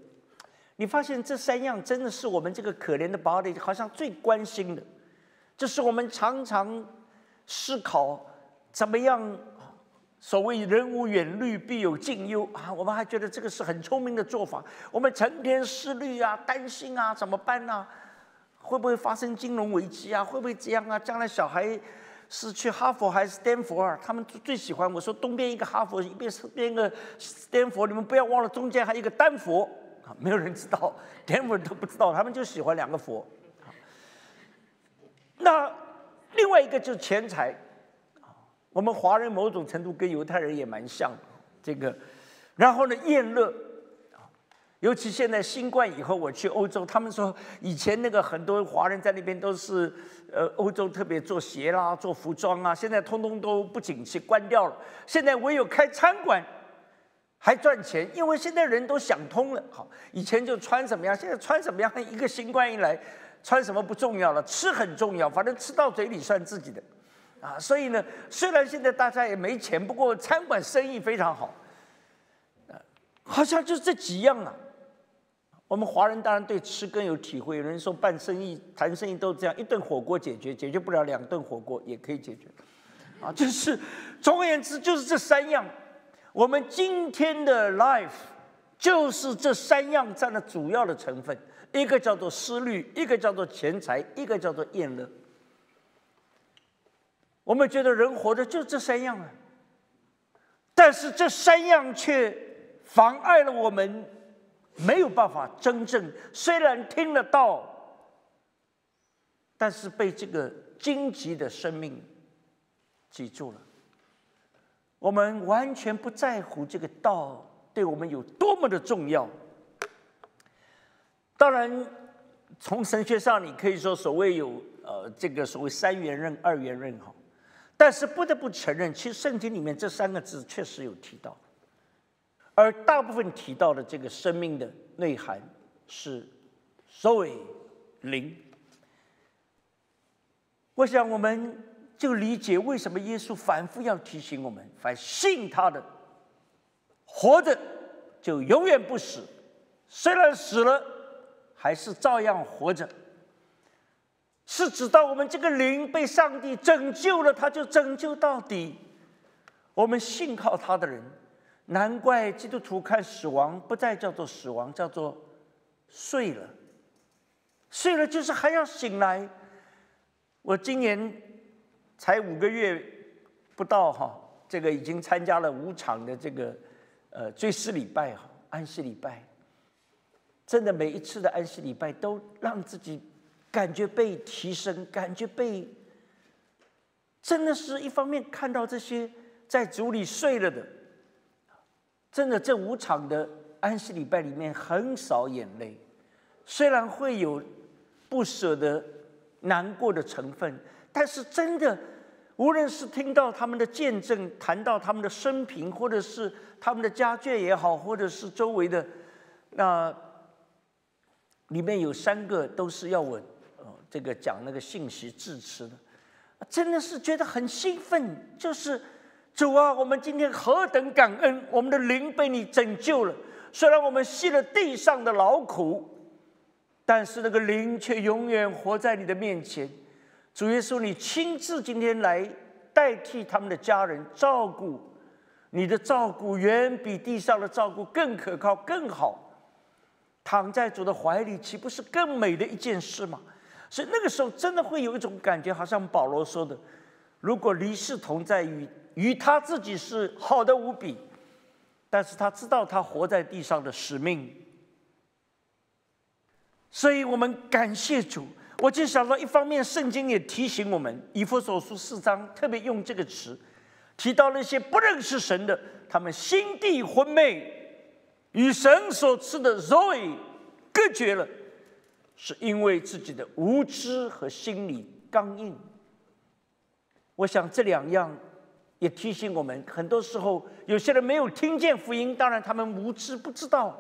S1: 你发现这三样真的是我们这个可怜的 body 好像最关心的，这是我们常常思考怎么样所谓“人无远虑，必有近忧”啊，我们还觉得这个是很聪明的做法。我们成天思虑啊，担心啊，怎么办呢？会不会发生金融危机啊？会不会这样啊？将来小孩是去哈佛还是斯坦福啊？他们最喜欢我说东边一个哈佛，一边是边个斯坦福，你们不要忘了中间还有一个丹佛啊！没有人知道，连我都不知道，他们就喜欢两个佛。那另外一个就是钱财。我们华人某种程度跟犹太人也蛮像，这个，然后呢，厌乐，尤其现在新冠以后，我去欧洲，他们说以前那个很多华人在那边都是，呃，欧洲特别做鞋啦、做服装啊，现在通通都不景气，关掉了。现在唯有开餐馆还赚钱，因为现在人都想通了。好，以前就穿什么样，现在穿什么样，一个新冠一来，穿什么不重要了，吃很重要，反正吃到嘴里算自己的。啊，所以呢，虽然现在大家也没钱，不过餐馆生意非常好，好像就这几样啊。我们华人当然对吃更有体会，有人说办生意、谈生意都这样，一顿火锅解决，解决不了两顿火锅也可以解决，啊，就是总而言之就是这三样。我们今天的 life 就是这三样占了主要的成分，一个叫做思虑，一个叫做钱财，一个叫做厌乐。我们觉得人活着就这三样啊，但是这三样却妨碍了我们没有办法真正。虽然听得到，但是被这个荆棘的生命记住了。我们完全不在乎这个道对我们有多么的重要。当然，从神学上，你可以说所谓有呃这个所谓三元论、二元论哈。但是不得不承认，其实圣经里面这三个字确实有提到，而大部分提到的这个生命的内涵是所谓灵。我想我们就理解为什么耶稣反复要提醒我们：凡信他的，活着就永远不死；虽然死了，还是照样活着。是指到我们这个灵被上帝拯救了，他就拯救到底。我们信靠他的人，难怪基督徒看死亡不再叫做死亡，叫做睡了。睡了就是还要醒来。我今年才五个月不到哈，这个已经参加了五场的这个呃追思礼拜哈，安息礼拜。真的每一次的安息礼拜都让自己。感觉被提升，感觉被，真的是一方面看到这些在主里睡了的，真的这五场的安息礼拜里面很少眼泪，虽然会有不舍得、难过的成分，但是真的，无论是听到他们的见证，谈到他们的生平，或者是他们的家眷也好，或者是周围的那里面有三个都是要我。这个讲那个信息致辞的，真的是觉得很兴奋。就是主啊，我们今天何等感恩，我们的灵被你拯救了。虽然我们吸了地上的劳苦，但是那个灵却永远活在你的面前。主耶稣，你亲自今天来代替他们的家人照顾，你的照顾远比地上的照顾更可靠、更好。躺在主的怀里，岂不是更美的一件事吗？所以那个时候真的会有一种感觉，好像保罗说的：“如果离世同在，与与他自己是好的无比。”但是他知道他活在地上的使命，所以我们感谢主。我就想到，一方面圣经也提醒我们，《以弗所书》四章特别用这个词，提到那些不认识神的，他们心地昏昧，与神所赐的 Zoe 隔绝了。是因为自己的无知和心理刚硬。我想这两样也提醒我们，很多时候有些人没有听见福音，当然他们无知不知道，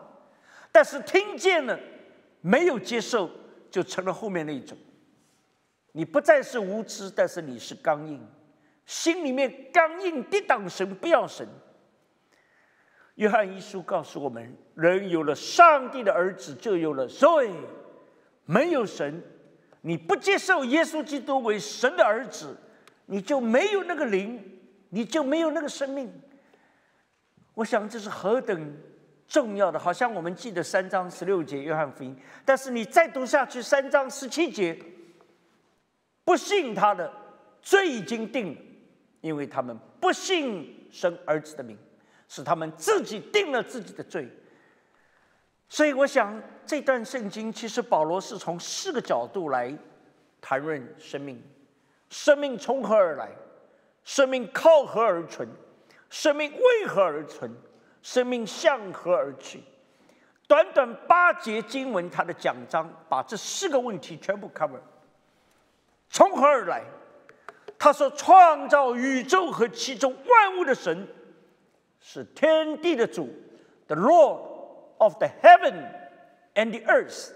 S1: 但是听见了没有接受，就成了后面那一种。你不再是无知，但是你是刚硬，心里面刚硬，抵挡神，不要神。约翰一书告诉我们：人有了上帝的儿子，就有了所以。没有神，你不接受耶稣基督为神的儿子，你就没有那个灵，你就没有那个生命。我想这是何等重要的，好像我们记得三章十六节约翰福音，但是你再读下去三章十七节，不信他的罪已经定了，因为他们不信生儿子的名，是他们自己定了自己的罪。所以我想这段圣经其实保罗是从四个角度来谈论生命：生命从何而来？生命靠何而存？生命为何而存？生命向何而去？短短八节经文，他的讲章把这四个问题全部 cover。从何而来？他说：“创造宇宙和其中万物的神，是天地的主，the Lord of the heaven and the earth。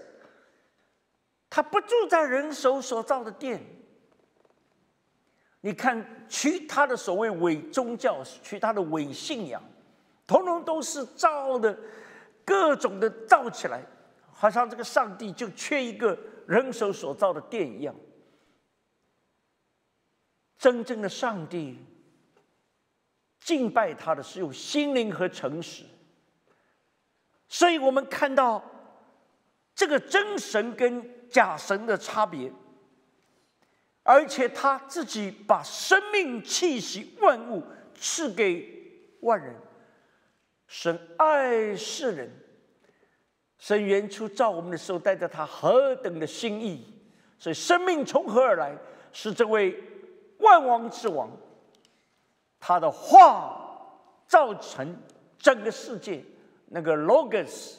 S1: 他不住在人手所造的殿。”你看，其他的所谓伪宗教，其他的伪信仰，统统都是造的，各种的造起来，好像这个上帝就缺一个人手所造的殿一样。真正的上帝，敬拜他的是用心灵和诚实。所以我们看到这个真神跟假神的差别。而且他自己把生命气息万物赐给万人，神爱世人，神原初造我们的时候带着他何等的心意，所以生命从何而来？是这位万王之王，他的话造成整个世界，那个 logos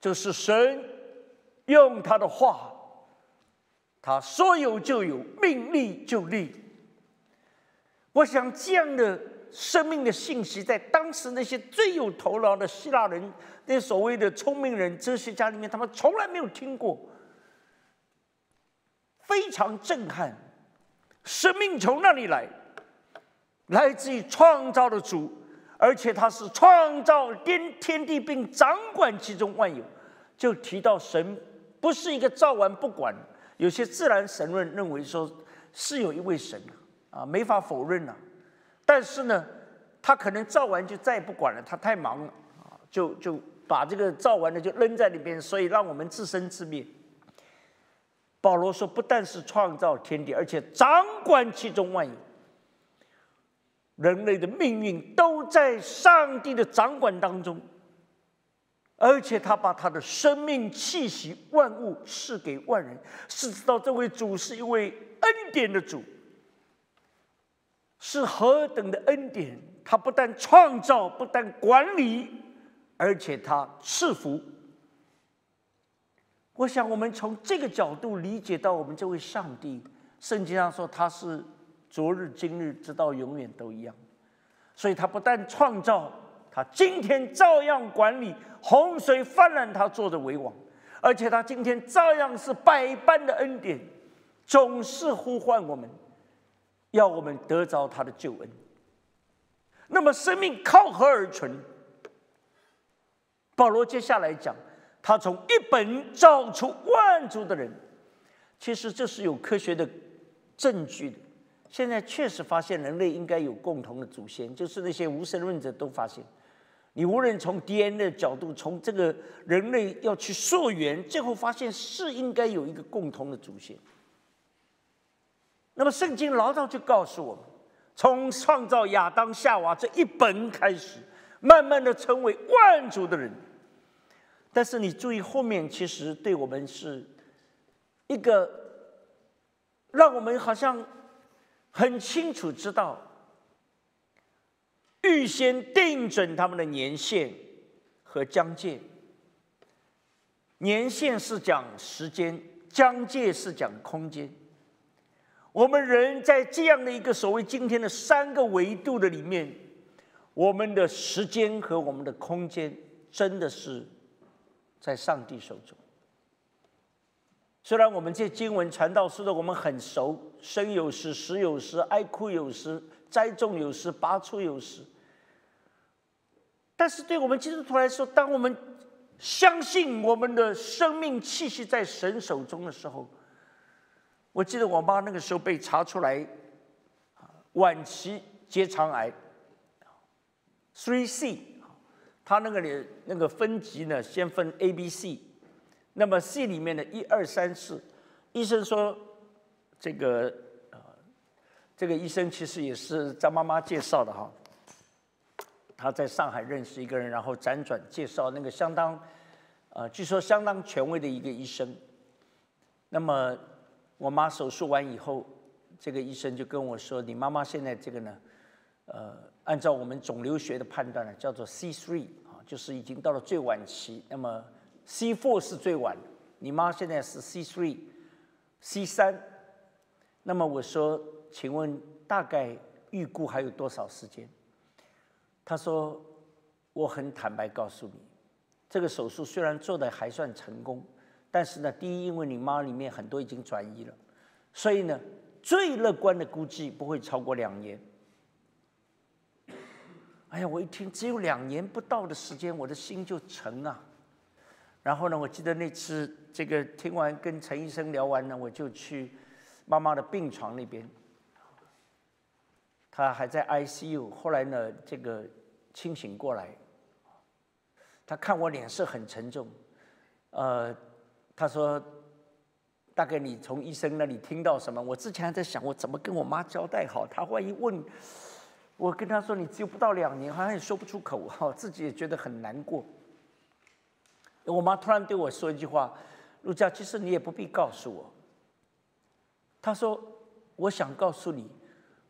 S1: 就是神用他的话。他说有就有，命立就立。我想这样的生命的信息，在当时那些最有头脑的希腊人、那所谓的聪明人、哲学家里面，他们从来没有听过，非常震撼。生命从哪里来？来自于创造的主，而且他是创造天天地，并掌管其中万有。就提到神不是一个造完不管。有些自然神论认为说是有一位神啊，没法否认了。但是呢，他可能造完就再也不管了，他太忙了啊，就就把这个造完的就扔在里边，所以让我们自生自灭。保罗说，不但是创造天地，而且掌管其中万有，人类的命运都在上帝的掌管当中。而且他把他的生命气息万物赐给万人，是知道这位主是一位恩典的主，是何等的恩典！他不但创造，不但管理，而且他赐福。我想，我们从这个角度理解到我们这位上帝，圣经上说他是昨日、今日，直到永远都一样。所以，他不但创造。他今天照样管理洪水泛滥，他做的为王，而且他今天照样是百般的恩典，总是呼唤我们，要我们得着他的救恩。那么生命靠何而存？保罗接下来讲，他从一本造出万族的人，其实这是有科学的证据的。现在确实发现人类应该有共同的祖先，就是那些无神论者都发现。你无论从 DNA 的角度，从这个人类要去溯源，最后发现是应该有一个共同的祖先。那么圣经老早就告诉我们，从创造亚当夏娃这一本开始，慢慢的成为万族的人。但是你注意后面，其实对我们是一个让我们好像很清楚知道。预先定准他们的年限和疆界。年限是讲时间，疆界是讲空间。我们人在这样的一个所谓今天的三个维度的里面，我们的时间和我们的空间真的是在上帝手中。虽然我们这经文传道书的我们很熟，生有时，死有时，哀哭有时。栽种有时，拔出有时。但是对我们基督徒来说，当我们相信我们的生命气息在神手中的时候，我记得我妈那个时候被查出来晚期结肠癌，three C 他那个里那个分级呢，先分 A、B、C，那么 C 里面的一二三四，医生说这个呃，这个医生其实也是张妈妈介绍的哈。他在上海认识一个人，然后辗转介绍那个相当，呃，据说相当权威的一个医生。那么我妈手术完以后，这个医生就跟我说：“你妈妈现在这个呢，呃，按照我们肿瘤学的判断呢，叫做 C 三啊，就是已经到了最晚期。那么 C four 是最晚，你妈现在是 C three，C 三。那么我说，请问大概预估还有多少时间？”他说：“我很坦白告诉你，这个手术虽然做的还算成功，但是呢，第一，因为你妈里面很多已经转移了，所以呢，最乐观的估计不会超过两年。”哎呀，我一听只有两年不到的时间，我的心就沉啊。然后呢，我记得那次这个听完跟陈医生聊完呢，我就去妈妈的病床那边，他还在 ICU。后来呢，这个。清醒过来，他看我脸色很沉重，呃，他说：“大概你从医生那里听到什么？”我之前还在想，我怎么跟我妈交代好？他万一问，我跟他说：“你只有不到两年，好像也说不出口，哈，自己也觉得很难过。”我妈突然对我说一句话：“陆佳，其实你也不必告诉我。”她说：“我想告诉你，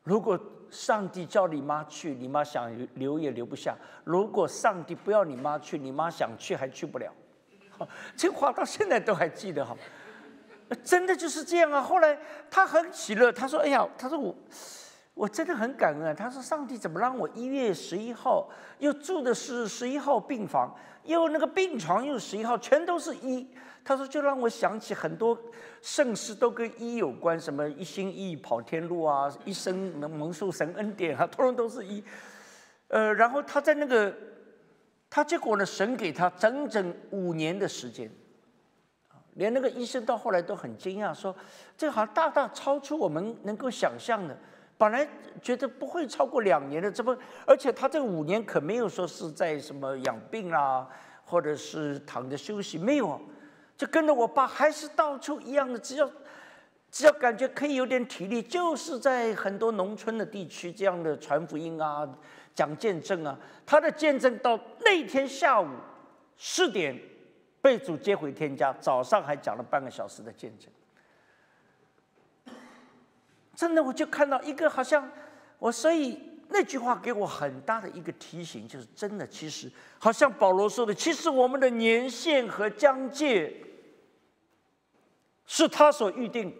S1: 如果……”上帝叫你妈去，你妈想留也留不下；如果上帝不要你妈去，你妈想去还去不了。这话到现在都还记得哈，真的就是这样啊。后来她很喜乐，她说：“哎呀，她说我我真的很感恩。”他说：“上帝怎么让我一月十一号又住的是十一号病房，又那个病床又十一号，全都是一。”他说：“就让我想起很多盛世都跟一有关，什么一心一意跑天路啊，一生能蒙受神恩典啊，通通都是一。呃，然后他在那个，他结果呢，神给他整整五年的时间，连那个医生到后来都很惊讶，说这好像大大超出我们能够想象的。本来觉得不会超过两年的，这不，而且他这五年可没有说是在什么养病啦，或者是躺着休息，没有。”就跟着我爸，还是到处一样的，只要只要感觉可以有点体力，就是在很多农村的地区这样的传福音啊、讲见证啊。他的见证到那天下午四点被主接回天家，早上还讲了半个小时的见证。真的，我就看到一个好像我，所以那句话给我很大的一个提醒，就是真的，其实好像保罗说的，其实我们的年限和疆界。是他所预定，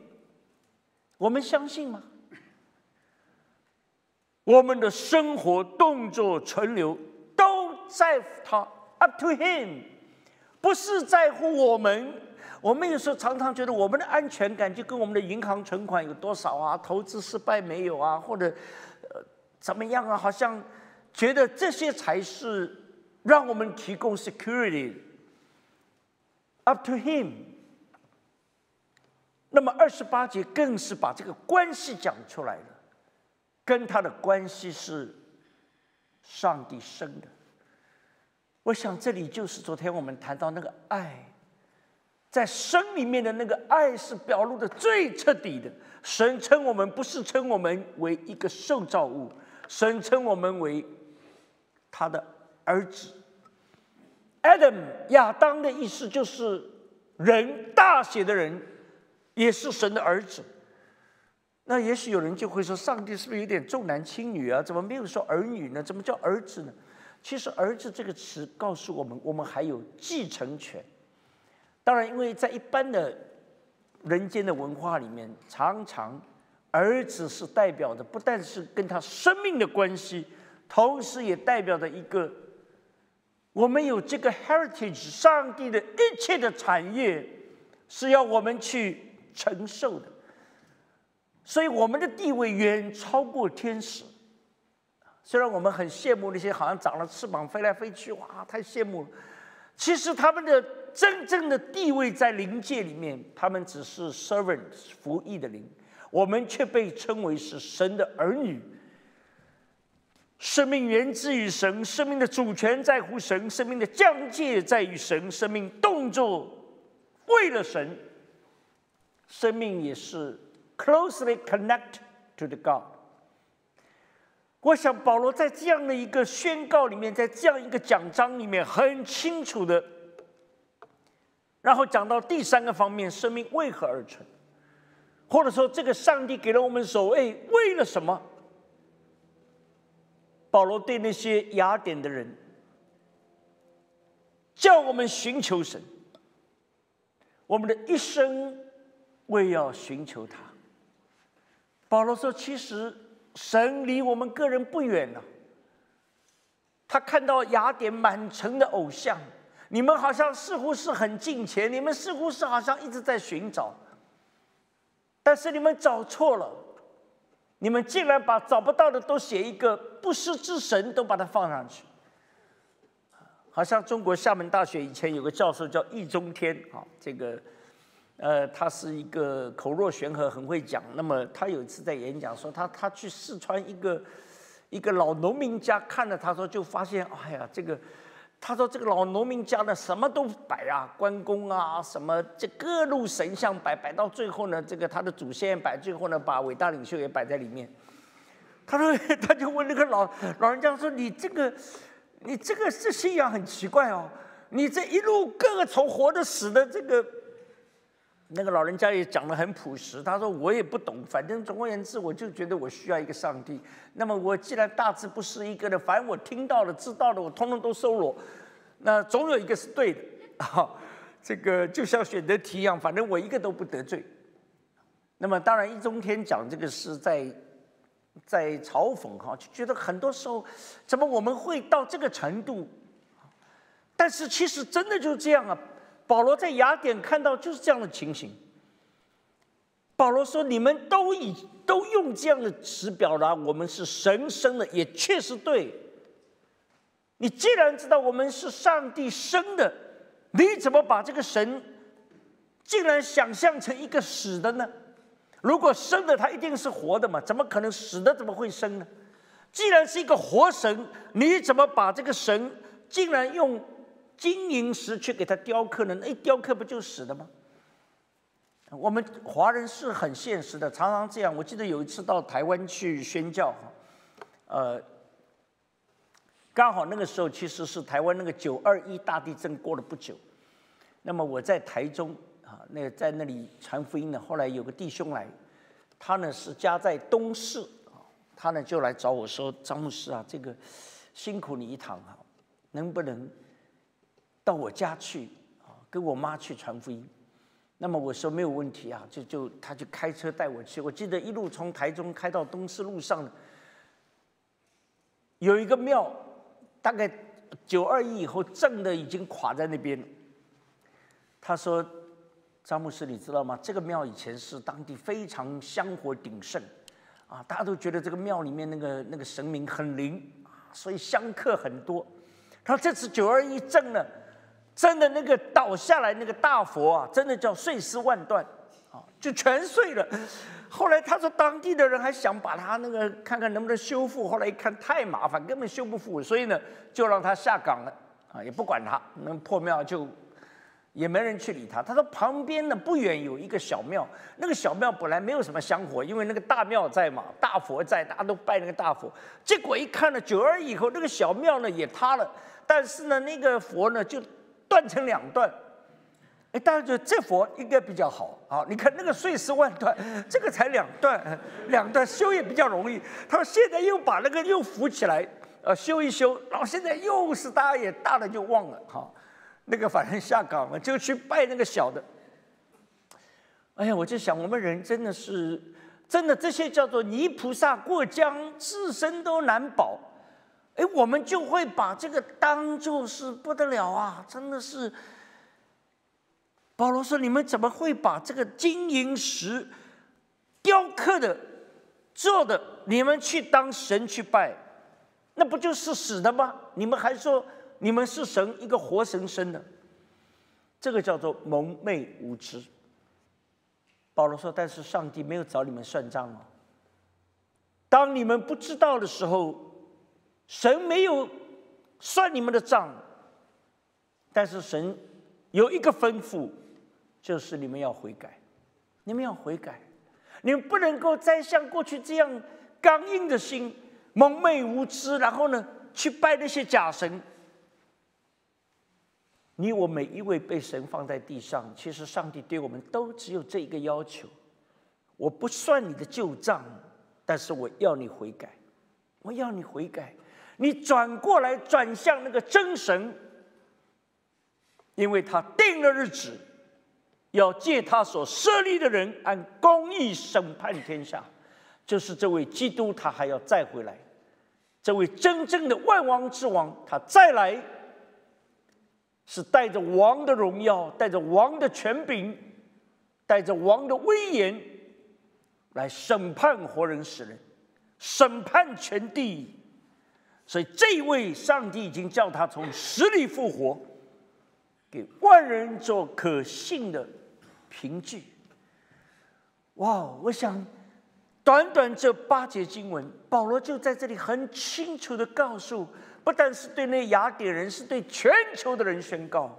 S1: 我们相信吗？我们的生活、动作、存留都在乎他，up to him，不是在乎我们。我们有时候常常觉得我们的安全感就跟我们的银行存款有多少啊，投资失败没有啊，或者呃怎么样啊，好像觉得这些才是让我们提供 security。up to him。那么二十八节更是把这个关系讲出来了，跟他的关系是上帝生的。我想这里就是昨天我们谈到那个爱，在生里面的那个爱是表露的最彻底的。神称我们不是称我们为一个受造物，神称我们为他的儿子。Adam 亚当的意思就是人大写的人。也是神的儿子，那也许有人就会说，上帝是不是有点重男轻女啊？怎么没有说儿女呢？怎么叫儿子呢？其实“儿子”这个词告诉我们，我们还有继承权。当然，因为在一般的人间的文化里面，常常儿子是代表的，不但是跟他生命的关系，同时也代表着一个我们有这个 heritage，上帝的一切的产业是要我们去。承受的，所以我们的地位远超过天使。虽然我们很羡慕那些好像长了翅膀飞来飞去，哇，太羡慕了。其实他们的真正的地位在灵界里面，他们只是 servants 服役的灵，我们却被称为是神的儿女。生命源自于神，生命的主权在乎神，生命的疆界在于神，生命动作为了神，生命也是 closely connect to the God。我想保罗在这样的一个宣告里面，在这样一个讲章里面，很清楚的，然后讲到第三个方面，生命为何而成，或者说这个上帝给了我们所谓为了什么？保罗对那些雅典的人，叫我们寻求神，我们的一生为要寻求他。保罗说：“其实神离我们个人不远了。他看到雅典满城的偶像，你们好像似乎是很近前，你们似乎是好像一直在寻找，但是你们找错了。”你们竟然把找不到的都写一个不失之神，都把它放上去，好像中国厦门大学以前有个教授叫易中天啊，这个，呃，他是一个口若悬河，很会讲。那么他有一次在演讲说，他他去四川一个一个老农民家看了，他说就发现，哎呀，这个。他说：“这个老农民家呢，什么都摆啊，关公啊，什么这各路神像摆，摆到最后呢，这个他的祖先摆，最后呢，把伟大领袖也摆在里面。”他说：“ 他就问那个老老人家说：‘你这个，你这个这信仰很奇怪哦，你这一路各个从活的死的这个。’”那个老人家也讲得很朴实，他说：“我也不懂，反正总而言之，我就觉得我需要一个上帝。那么我既然大致不是一个的，反正我听到了、知道了，我通通都收罗。那总有一个是对的啊。这个就像选择题一样，反正我一个都不得罪。那么当然，易中天讲这个是在在嘲讽哈，就觉得很多时候怎么我们会到这个程度？但是其实真的就是这样啊。”保罗在雅典看到就是这样的情形。保罗说：“你们都以都用这样的词表达我们是神生的，也确实对。你既然知道我们是上帝生的，你怎么把这个神竟然想象成一个死的呢？如果生的，他一定是活的嘛？怎么可能死的？怎么会生呢？既然是一个活神，你怎么把这个神竟然用？”金银石去给他雕刻呢？那雕刻不就死了吗？我们华人是很现实的，常常这样。我记得有一次到台湾去宣教，呃，刚好那个时候其实是台湾那个九二一大地震过了不久。那么我在台中啊，那在那里传福音呢。后来有个弟兄来，他呢是家在东市啊，他呢就来找我说：“张牧师啊，这个辛苦你一趟啊，能不能？”到我家去啊，跟我妈去传福音。那么我说没有问题啊，就就他就开车带我去。我记得一路从台中开到东市路上，有一个庙，大概九二一以后震的已经垮在那边。他说：“张牧师，你知道吗？这个庙以前是当地非常香火鼎盛啊，大家都觉得这个庙里面那个那个神明很灵啊，所以香客很多。他这次九二一震了。”真的那个倒下来那个大佛啊，真的叫碎尸万段，啊，就全碎了。后来他说，当地的人还想把它那个看看能不能修复，后来一看太麻烦，根本修不复，所以呢，就让他下岗了，啊，也不管他，那破庙就也没人去理他。他说旁边呢不远有一个小庙，那个小庙本来没有什么香火，因为那个大庙在嘛，大佛在，大家都拜那个大佛。结果一看呢，九二以后那个小庙呢也塌了，但是呢那个佛呢就。断成两段，哎，大家觉得这佛应该比较好啊？你看那个碎尸万段，这个才两段，两段修也比较容易。他说现在又把那个又扶起来，呃，修一修，然后现在又是大家也大的就忘了哈，那个反正下岗了，就去拜那个小的。哎呀，我就想我们人真的是，真的这些叫做泥菩萨过江，自身都难保。哎，我们就会把这个当做是不得了啊！真的是，保罗说：“你们怎么会把这个金银石雕刻的做的，你们去当神去拜，那不就是死的吗？你们还说你们是神，一个活生生的，这个叫做蒙昧无知。”保罗说：“但是上帝没有找你们算账哦。当你们不知道的时候。”神没有算你们的账，但是神有一个吩咐，就是你们要悔改，你们要悔改，你们不能够再像过去这样刚硬的心、蒙昧无知，然后呢去拜那些假神。你我每一位被神放在地上，其实上帝对我们都只有这一个要求：我不算你的旧账，但是我要你悔改，我要你悔改，你转过来转向那个真神，因为他定了日子，要借他所设立的人按公义审判天下，就是这位基督，他还要再回来，这位真正的万王之王，他再来。是带着王的荣耀，带着王的权柄，带着王的威严，来审判活人死人，审判全地。所以这位上帝已经叫他从死里复活，给万人做可信的凭据。哇！我想，短短这八节经文，保罗就在这里很清楚的告诉。不但是对那雅典人，是对全球的人宣告：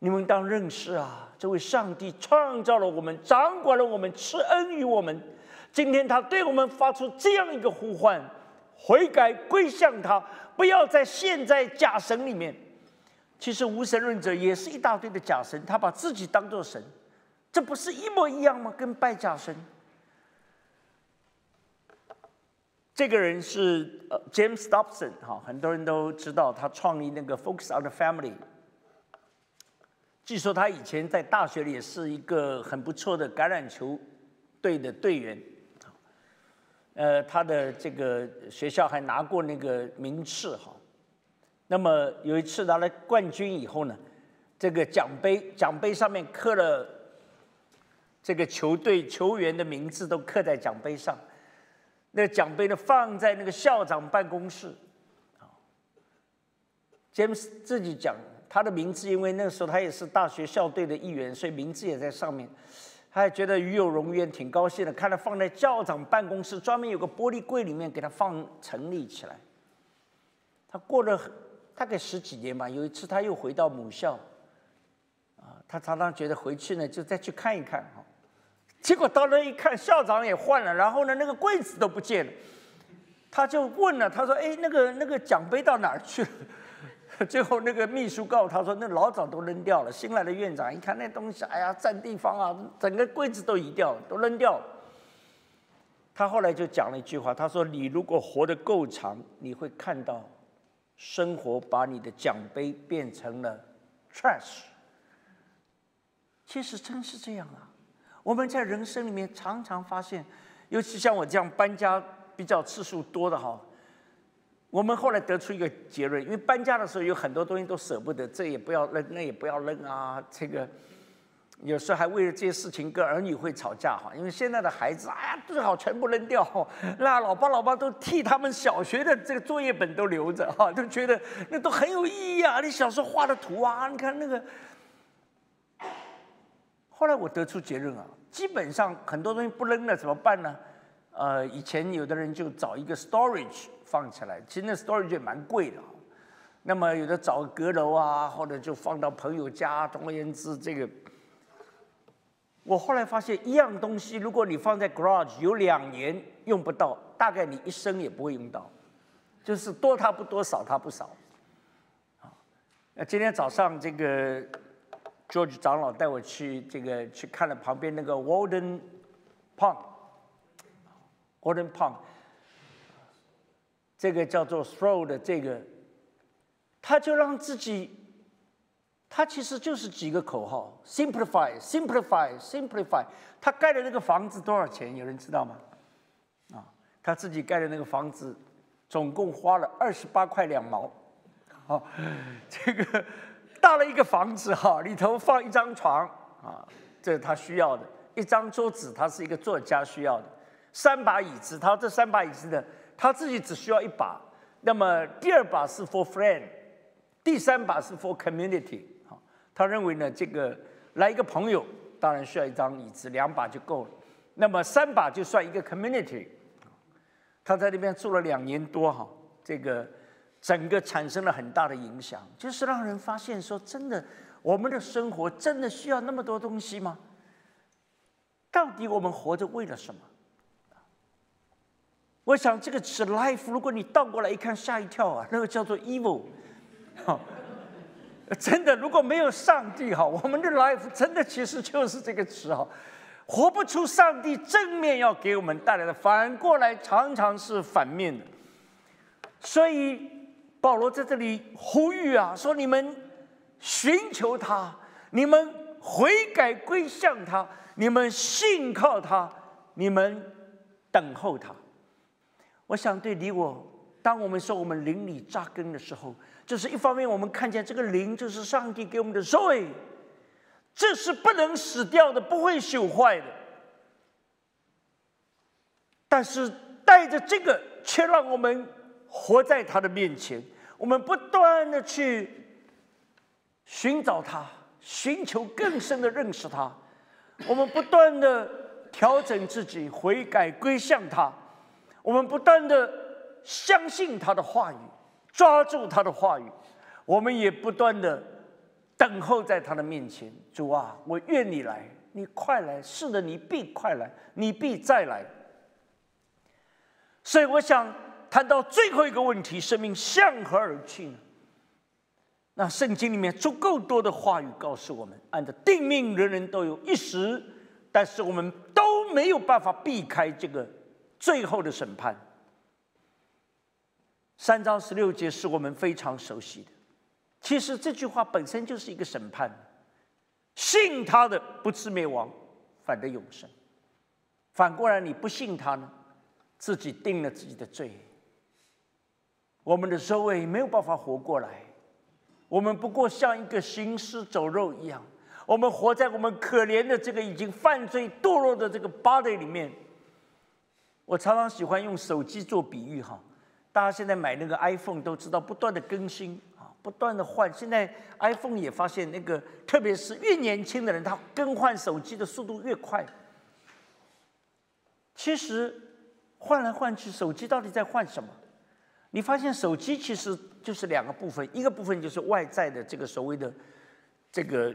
S1: 你们当认识啊，这位上帝创造了我们，掌管了我们，赐恩于我们。今天他对我们发出这样一个呼唤：悔改归向他，不要在现在假神里面。其实无神论者也是一大堆的假神，他把自己当做神，这不是一模一样吗？跟拜假神。这个人是呃 James Dobson 哈，很多人都知道他创立那个 Focus on the Family。据说他以前在大学里也是一个很不错的橄榄球队的队员，呃，他的这个学校还拿过那个名次哈。那么有一次拿了冠军以后呢，这个奖杯奖杯上面刻了这个球队球员的名字，都刻在奖杯上。那奖杯呢，放在那个校长办公室。，James 自己讲他的名字，因为那时候他也是大学校队的一员，所以名字也在上面。他还觉得与有荣焉，挺高兴的。看他放在校长办公室，专门有个玻璃柜里面给他放陈立起来。他过了大概十几年吧，有一次他又回到母校，啊，他常常觉得回去呢就再去看一看哈。结果到那一看，校长也换了，然后呢，那个柜子都不见了。他就问了，他说：“哎，那个那个奖杯到哪儿去了？” 最后那个秘书告诉他说：“那老早都扔掉了。”新来的院长一看那东西，哎呀，占地方啊，整个柜子都移掉了，都扔掉了。他后来就讲了一句话，他说：“你如果活得够长，你会看到生活把你的奖杯变成了 trash。”其实真是这样啊。我们在人生里面常常发现，尤其像我这样搬家比较次数多的哈，我们后来得出一个结论：因为搬家的时候有很多东西都舍不得，这也不要扔，那也不要扔啊。这个有时候还为了这些事情跟儿女会吵架哈。因为现在的孩子，哎呀，最好全部扔掉，那老爸老妈都替他们小学的这个作业本都留着哈，都觉得那都很有意义啊。你小时候画的图啊，你看那个。后来我得出结论啊，基本上很多东西不扔了怎么办呢？呃，以前有的人就找一个 storage 放起来，其实那 storage 也蛮贵的。那么有的找阁楼啊，或者就放到朋友家。总而言之，这个我后来发现，一样东西如果你放在 garage 有两年用不到，大概你一生也不会用到，就是多它不多，少它不少。那今天早上这个。George 长老带我去这个去看了旁边那个 Walden Pond，Walden Pond，这个叫做 Throw 的这个，他就让自己，他其实就是几个口号：Simplify，Simplify，Simplify。他盖的那个房子多少钱？有人知道吗？啊，他自己盖的那个房子，总共花了二十八块两毛。好，这个。大了一个房子哈，里头放一张床啊，这是他需要的；一张桌子，他是一个作家需要的；三把椅子，他这三把椅子呢，他自己只需要一把。那么第二把是 for friend，第三把是 for community。好，他认为呢，这个来一个朋友，当然需要一张椅子，两把就够了。那么三把就算一个 community。他在那边住了两年多哈，这个整个产生了很大的影响，就是让人发现说，真的，我们的生活真的需要那么多东西吗？到底我们活着为了什么？我想这个词 “life”，如果你倒过来一看，吓一跳啊，那个叫做 “evil”。真的，如果没有上帝哈，我们的 “life” 真的其实就是这个词哈，活不出上帝正面要给我们带来的，反过来常常是反面的。所以保罗在这里呼吁啊，说你们寻求他，你们悔改归向他，你们信靠他，你们等候他。我想对你我，当我们说我们灵里扎根的时候，就是一方面我们看见这个灵就是上帝给我们的智慧，这是不能死掉的，不会朽坏的。但是带着这个，却让我们活在他的面前，我们不断的去寻找他，寻求更深的认识他，我们不断的调整自己，悔改归向他。我们不断的相信他的话语，抓住他的话语，我们也不断的等候在他的面前。主啊，我愿你来，你快来！是的，你必快来，你必再来。所以，我想谈到最后一个问题：生命向何而去呢？那圣经里面足够多的话语告诉我们：按照定命，人人都有一时，但是我们都没有办法避开这个。最后的审判，三章十六节是我们非常熟悉的。其实这句话本身就是一个审判：信他的不至灭亡，反得永生；反过来你不信他呢，自己定了自己的罪。我们的周围没有办法活过来，我们不过像一个行尸走肉一样，我们活在我们可怜的这个已经犯罪堕落的这个 body 里面。我常常喜欢用手机做比喻哈，大家现在买那个 iPhone 都知道，不断的更新啊，不断的换。现在 iPhone 也发现那个，特别是越年轻的人，他更换手机的速度越快。其实换来换去，手机到底在换什么？你发现手机其实就是两个部分，一个部分就是外在的这个所谓的这个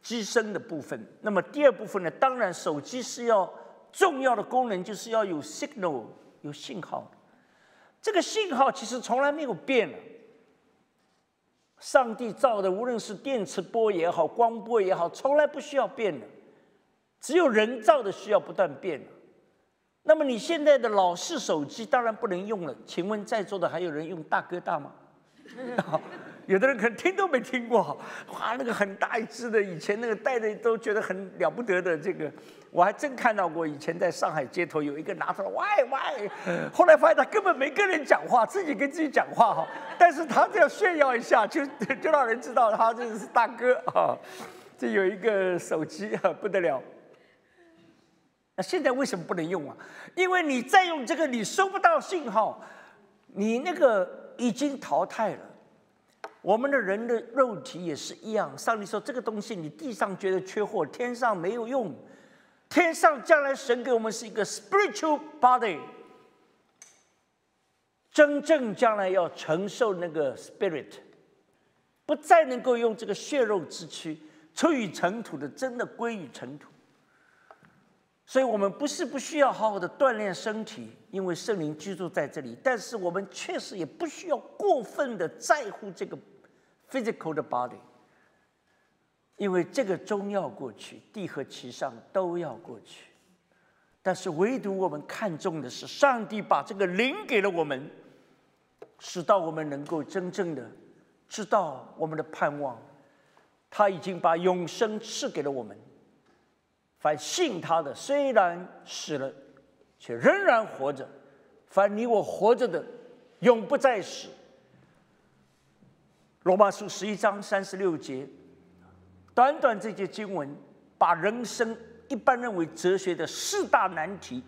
S1: 机身的部分，那么第二部分呢，当然手机是要。重要的功能就是要有 signal，有信号。这个信号其实从来没有变。上帝造的，无论是电磁波也好，光波也好，从来不需要变的。只有人造的需要不断变。那么你现在的老式手机当然不能用了。请问在座的还有人用大哥大吗？有的人可能听都没听过，哇，那个很大一只的，以前那个戴的都觉得很了不得的。这个我还真看到过，以前在上海街头有一个拿出来，喂喂，后来发现他根本没跟人讲话，自己跟自己讲话哈。但是他这样炫耀一下，就 就让人知道他这是大哥啊。这有一个手机啊，不得了。那现在为什么不能用啊？因为你再用这个，你收不到信号，你那个已经淘汰了。我们的人的肉体也是一样。上帝说：“这个东西你地上觉得缺货，天上没有用。天上将来神给我们是一个 spiritual body，真正将来要承受那个 spirit，不再能够用这个血肉之躯出于尘土的，真的归于尘土。所以，我们不是不需要好好的锻炼身体，因为圣灵居住在这里。但是，我们确实也不需要过分的在乎这个。” physical 的 body，因为这个终要过去，地和其上都要过去，但是唯独我们看重的是，上帝把这个灵给了我们，使到我们能够真正的知道我们的盼望，他已经把永生赐给了我们。凡信他的，虽然死了，却仍然活着；凡你我活着的，永不再死。罗马书十一章三十六节，短短这节经文，把人生一般认为哲学的四大难题，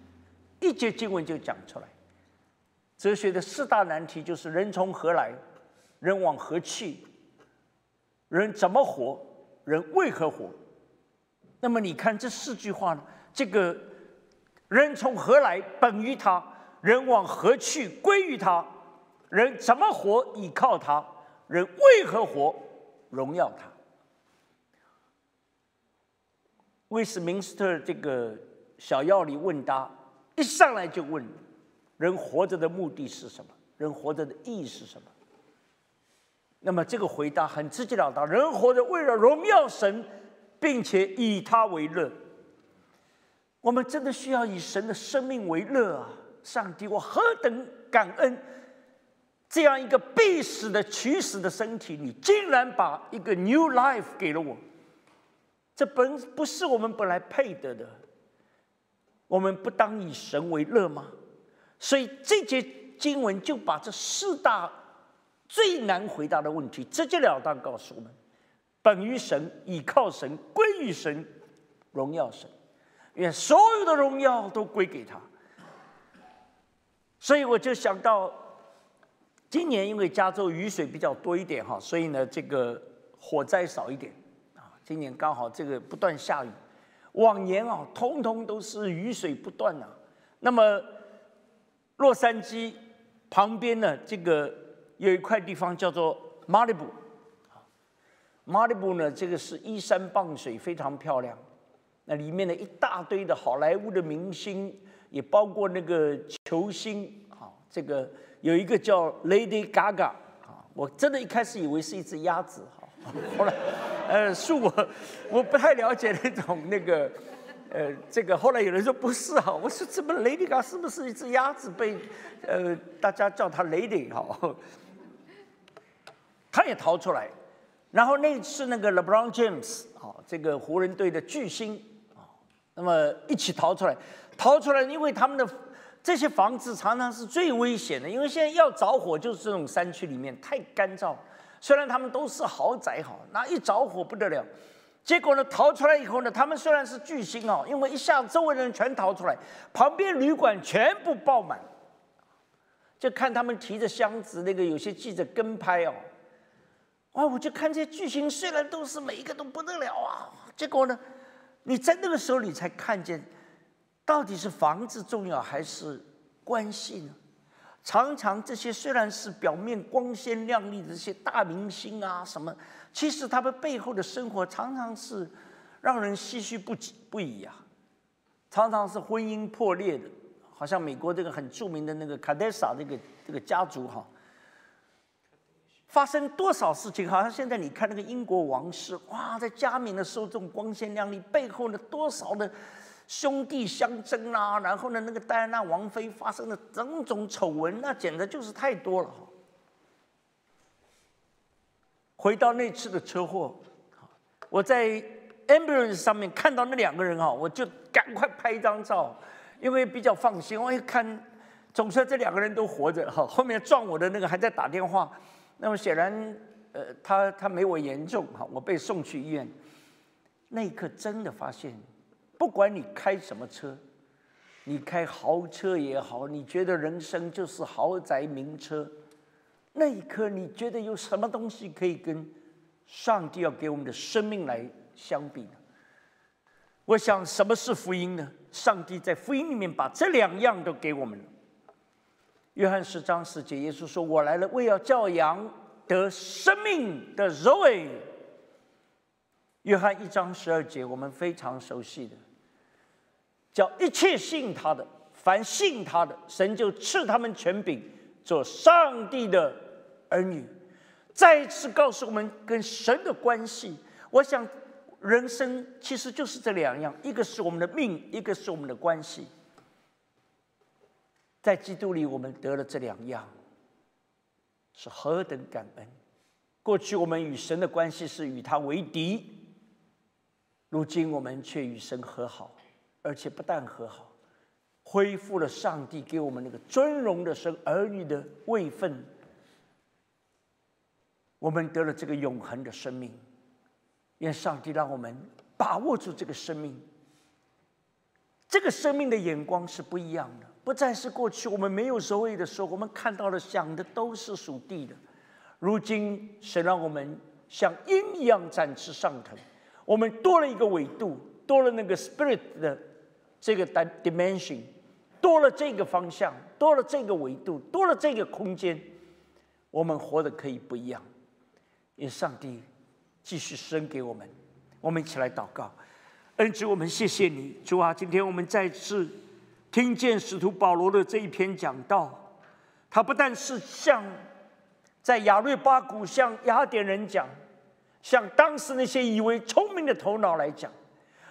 S1: 一节经文就讲出来。哲学的四大难题就是人从何来，人往何去，人怎么活，人为何活。那么你看这四句话呢？这个人从何来，本于他；人往何去，归于他。人怎么活依靠他？人为何活荣耀他？威斯敏斯特这个小要理问答一上来就问：人活着的目的是什么？人活着的意义是什么？那么这个回答很直截了当：人活着为了荣耀神，并且以他为乐。我们真的需要以神的生命为乐啊！上帝，我何等感恩！这样一个必死的、取死的身体，你竟然把一个 new life 给了我。这本不是我们本来配得的。我们不当以神为乐吗？所以这节经文就把这四大最难回答的问题直截了当告诉我们：本于神，倚靠神，归于神，荣耀神，愿所有的荣耀都归给他。所以我就想到，今年因为加州雨水比较多一点哈，所以呢这个火灾少一点。今年刚好这个不断下雨。往年啊，通通都是雨水不断呐。那么，洛杉矶旁边呢，这个有一块地方叫做马里布，马里布呢，这个是依山傍水，非常漂亮。那里面的，一大堆的好莱坞的明星，也包括那个球星啊。这个有一个叫 Lady Gaga 啊，我真的一开始以为是一只鸭子哈。后来，呃，是我，我不太了解那种那个，呃，这个后来有人说不是啊，我说怎么雷迪嘎是不是一只鸭子被，呃，大家叫他雷迪哈，他也逃出来，然后那次那个 LeBron James 啊，这个湖人队的巨星啊，那么一起逃出来，逃出来，因为他们的这些房子常常是最危险的，因为现在要着火就是这种山区里面太干燥。虽然他们都是豪宅哈，那一着火不得了。结果呢，逃出来以后呢，他们虽然是巨星哦，因为一下周围的人全逃出来，旁边旅馆全部爆满，就看他们提着箱子，那个有些记者跟拍哦。哇，我就看这些巨星，虽然都是每一个都不得了啊，结果呢，你在那个时候你才看见，到底是房子重要还是关系呢？常常这些虽然是表面光鲜亮丽的这些大明星啊，什么，其实他们背后的生活常常是让人唏嘘不已不已啊。常常是婚姻破裂的，好像美国这个很著名的那个卡戴莎这个这个家族哈，发生多少事情？好像现在你看那个英国王室，哇，在加冕的时候这种光鲜亮丽，背后呢多少的。兄弟相争啊，然后呢，那个戴安娜王妃发生的种种丑闻，那简直就是太多了。回到那次的车祸，我在 ambulance 上面看到那两个人哈，我就赶快拍一张照，因为比较放心。我一看，总算这两个人都活着哈。后面撞我的那个还在打电话，那么显然，呃，他他没我严重哈，我被送去医院。那一刻真的发现。不管你开什么车，你开豪车也好，你觉得人生就是豪宅名车，那一刻你觉得有什么东西可以跟上帝要给我们的生命来相比呢？我想，什么是福音呢？上帝在福音里面把这两样都给我们了。约翰十章十节，耶稣说：“我来了，为要教养得生命的肉味。”约翰一章十二节，我们非常熟悉的。叫一切信他的，凡信他的，神就赐他们权柄，做上帝的儿女。再一次告诉我们跟神的关系。我想，人生其实就是这两样：一个是我们的命，一个是我们的关系。在基督里，我们得了这两样，是何等感恩！过去我们与神的关系是与他为敌，如今我们却与神和好。而且不但和好，恢复了上帝给我们那个尊荣的生儿女的位分，我们得了这个永恒的生命。愿上帝让我们把握住这个生命。这个生命的眼光是不一样的，不再是过去我们没有所谓的时候，我们看到的、想的都是属地的。如今神让我们像鹰一样展翅上腾，我们多了一个纬度，多了那个 spirit 的。这个 dimension 多了这个方向，多了这个维度，多了这个空间，我们活的可以不一样。愿上帝继续生给我们。我们一起来祷告，恩主，我们谢谢你，主啊！今天我们再次听见使徒保罗的这一篇讲道，他不但是向在亚瑞巴谷向雅典人讲，向当时那些以为聪明的头脑来讲，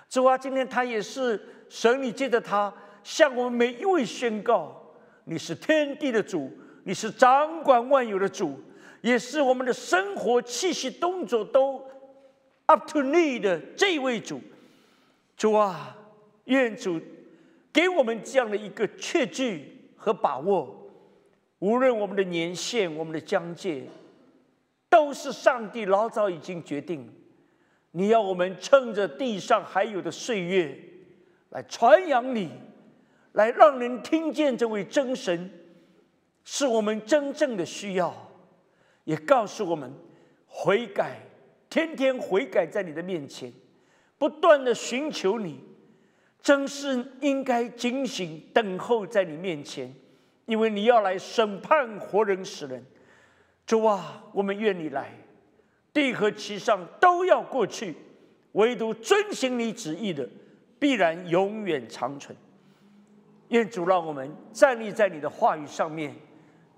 S1: 主啊！今天他也是神，你借着他向我们每一位宣告：你是天地的主，你是掌管万有的主，也是我们的生活气息动作都。Up to me 的这位主，主啊，愿主给我们这样的一个确据和把握。无论我们的年限、我们的疆界，都是上帝老早已经决定。你要我们趁着地上还有的岁月，来传扬你，来让人听见这位真神，是我们真正的需要，也告诉我们悔改。天天悔改在你的面前，不断的寻求你，真是应该警醒等候在你面前，因为你要来审判活人死人。主啊，我们愿你来，地和其上都要过去，唯独遵行你旨意的，必然永远长存。愿主让我们站立在你的话语上面，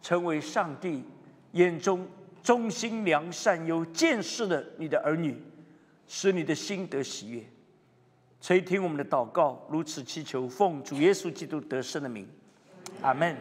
S1: 成为上帝眼中。忠心良善又见识的你的儿女，使你的心得喜悦，垂听我们的祷告，如此祈求，奉主耶稣基督得胜的名，阿门。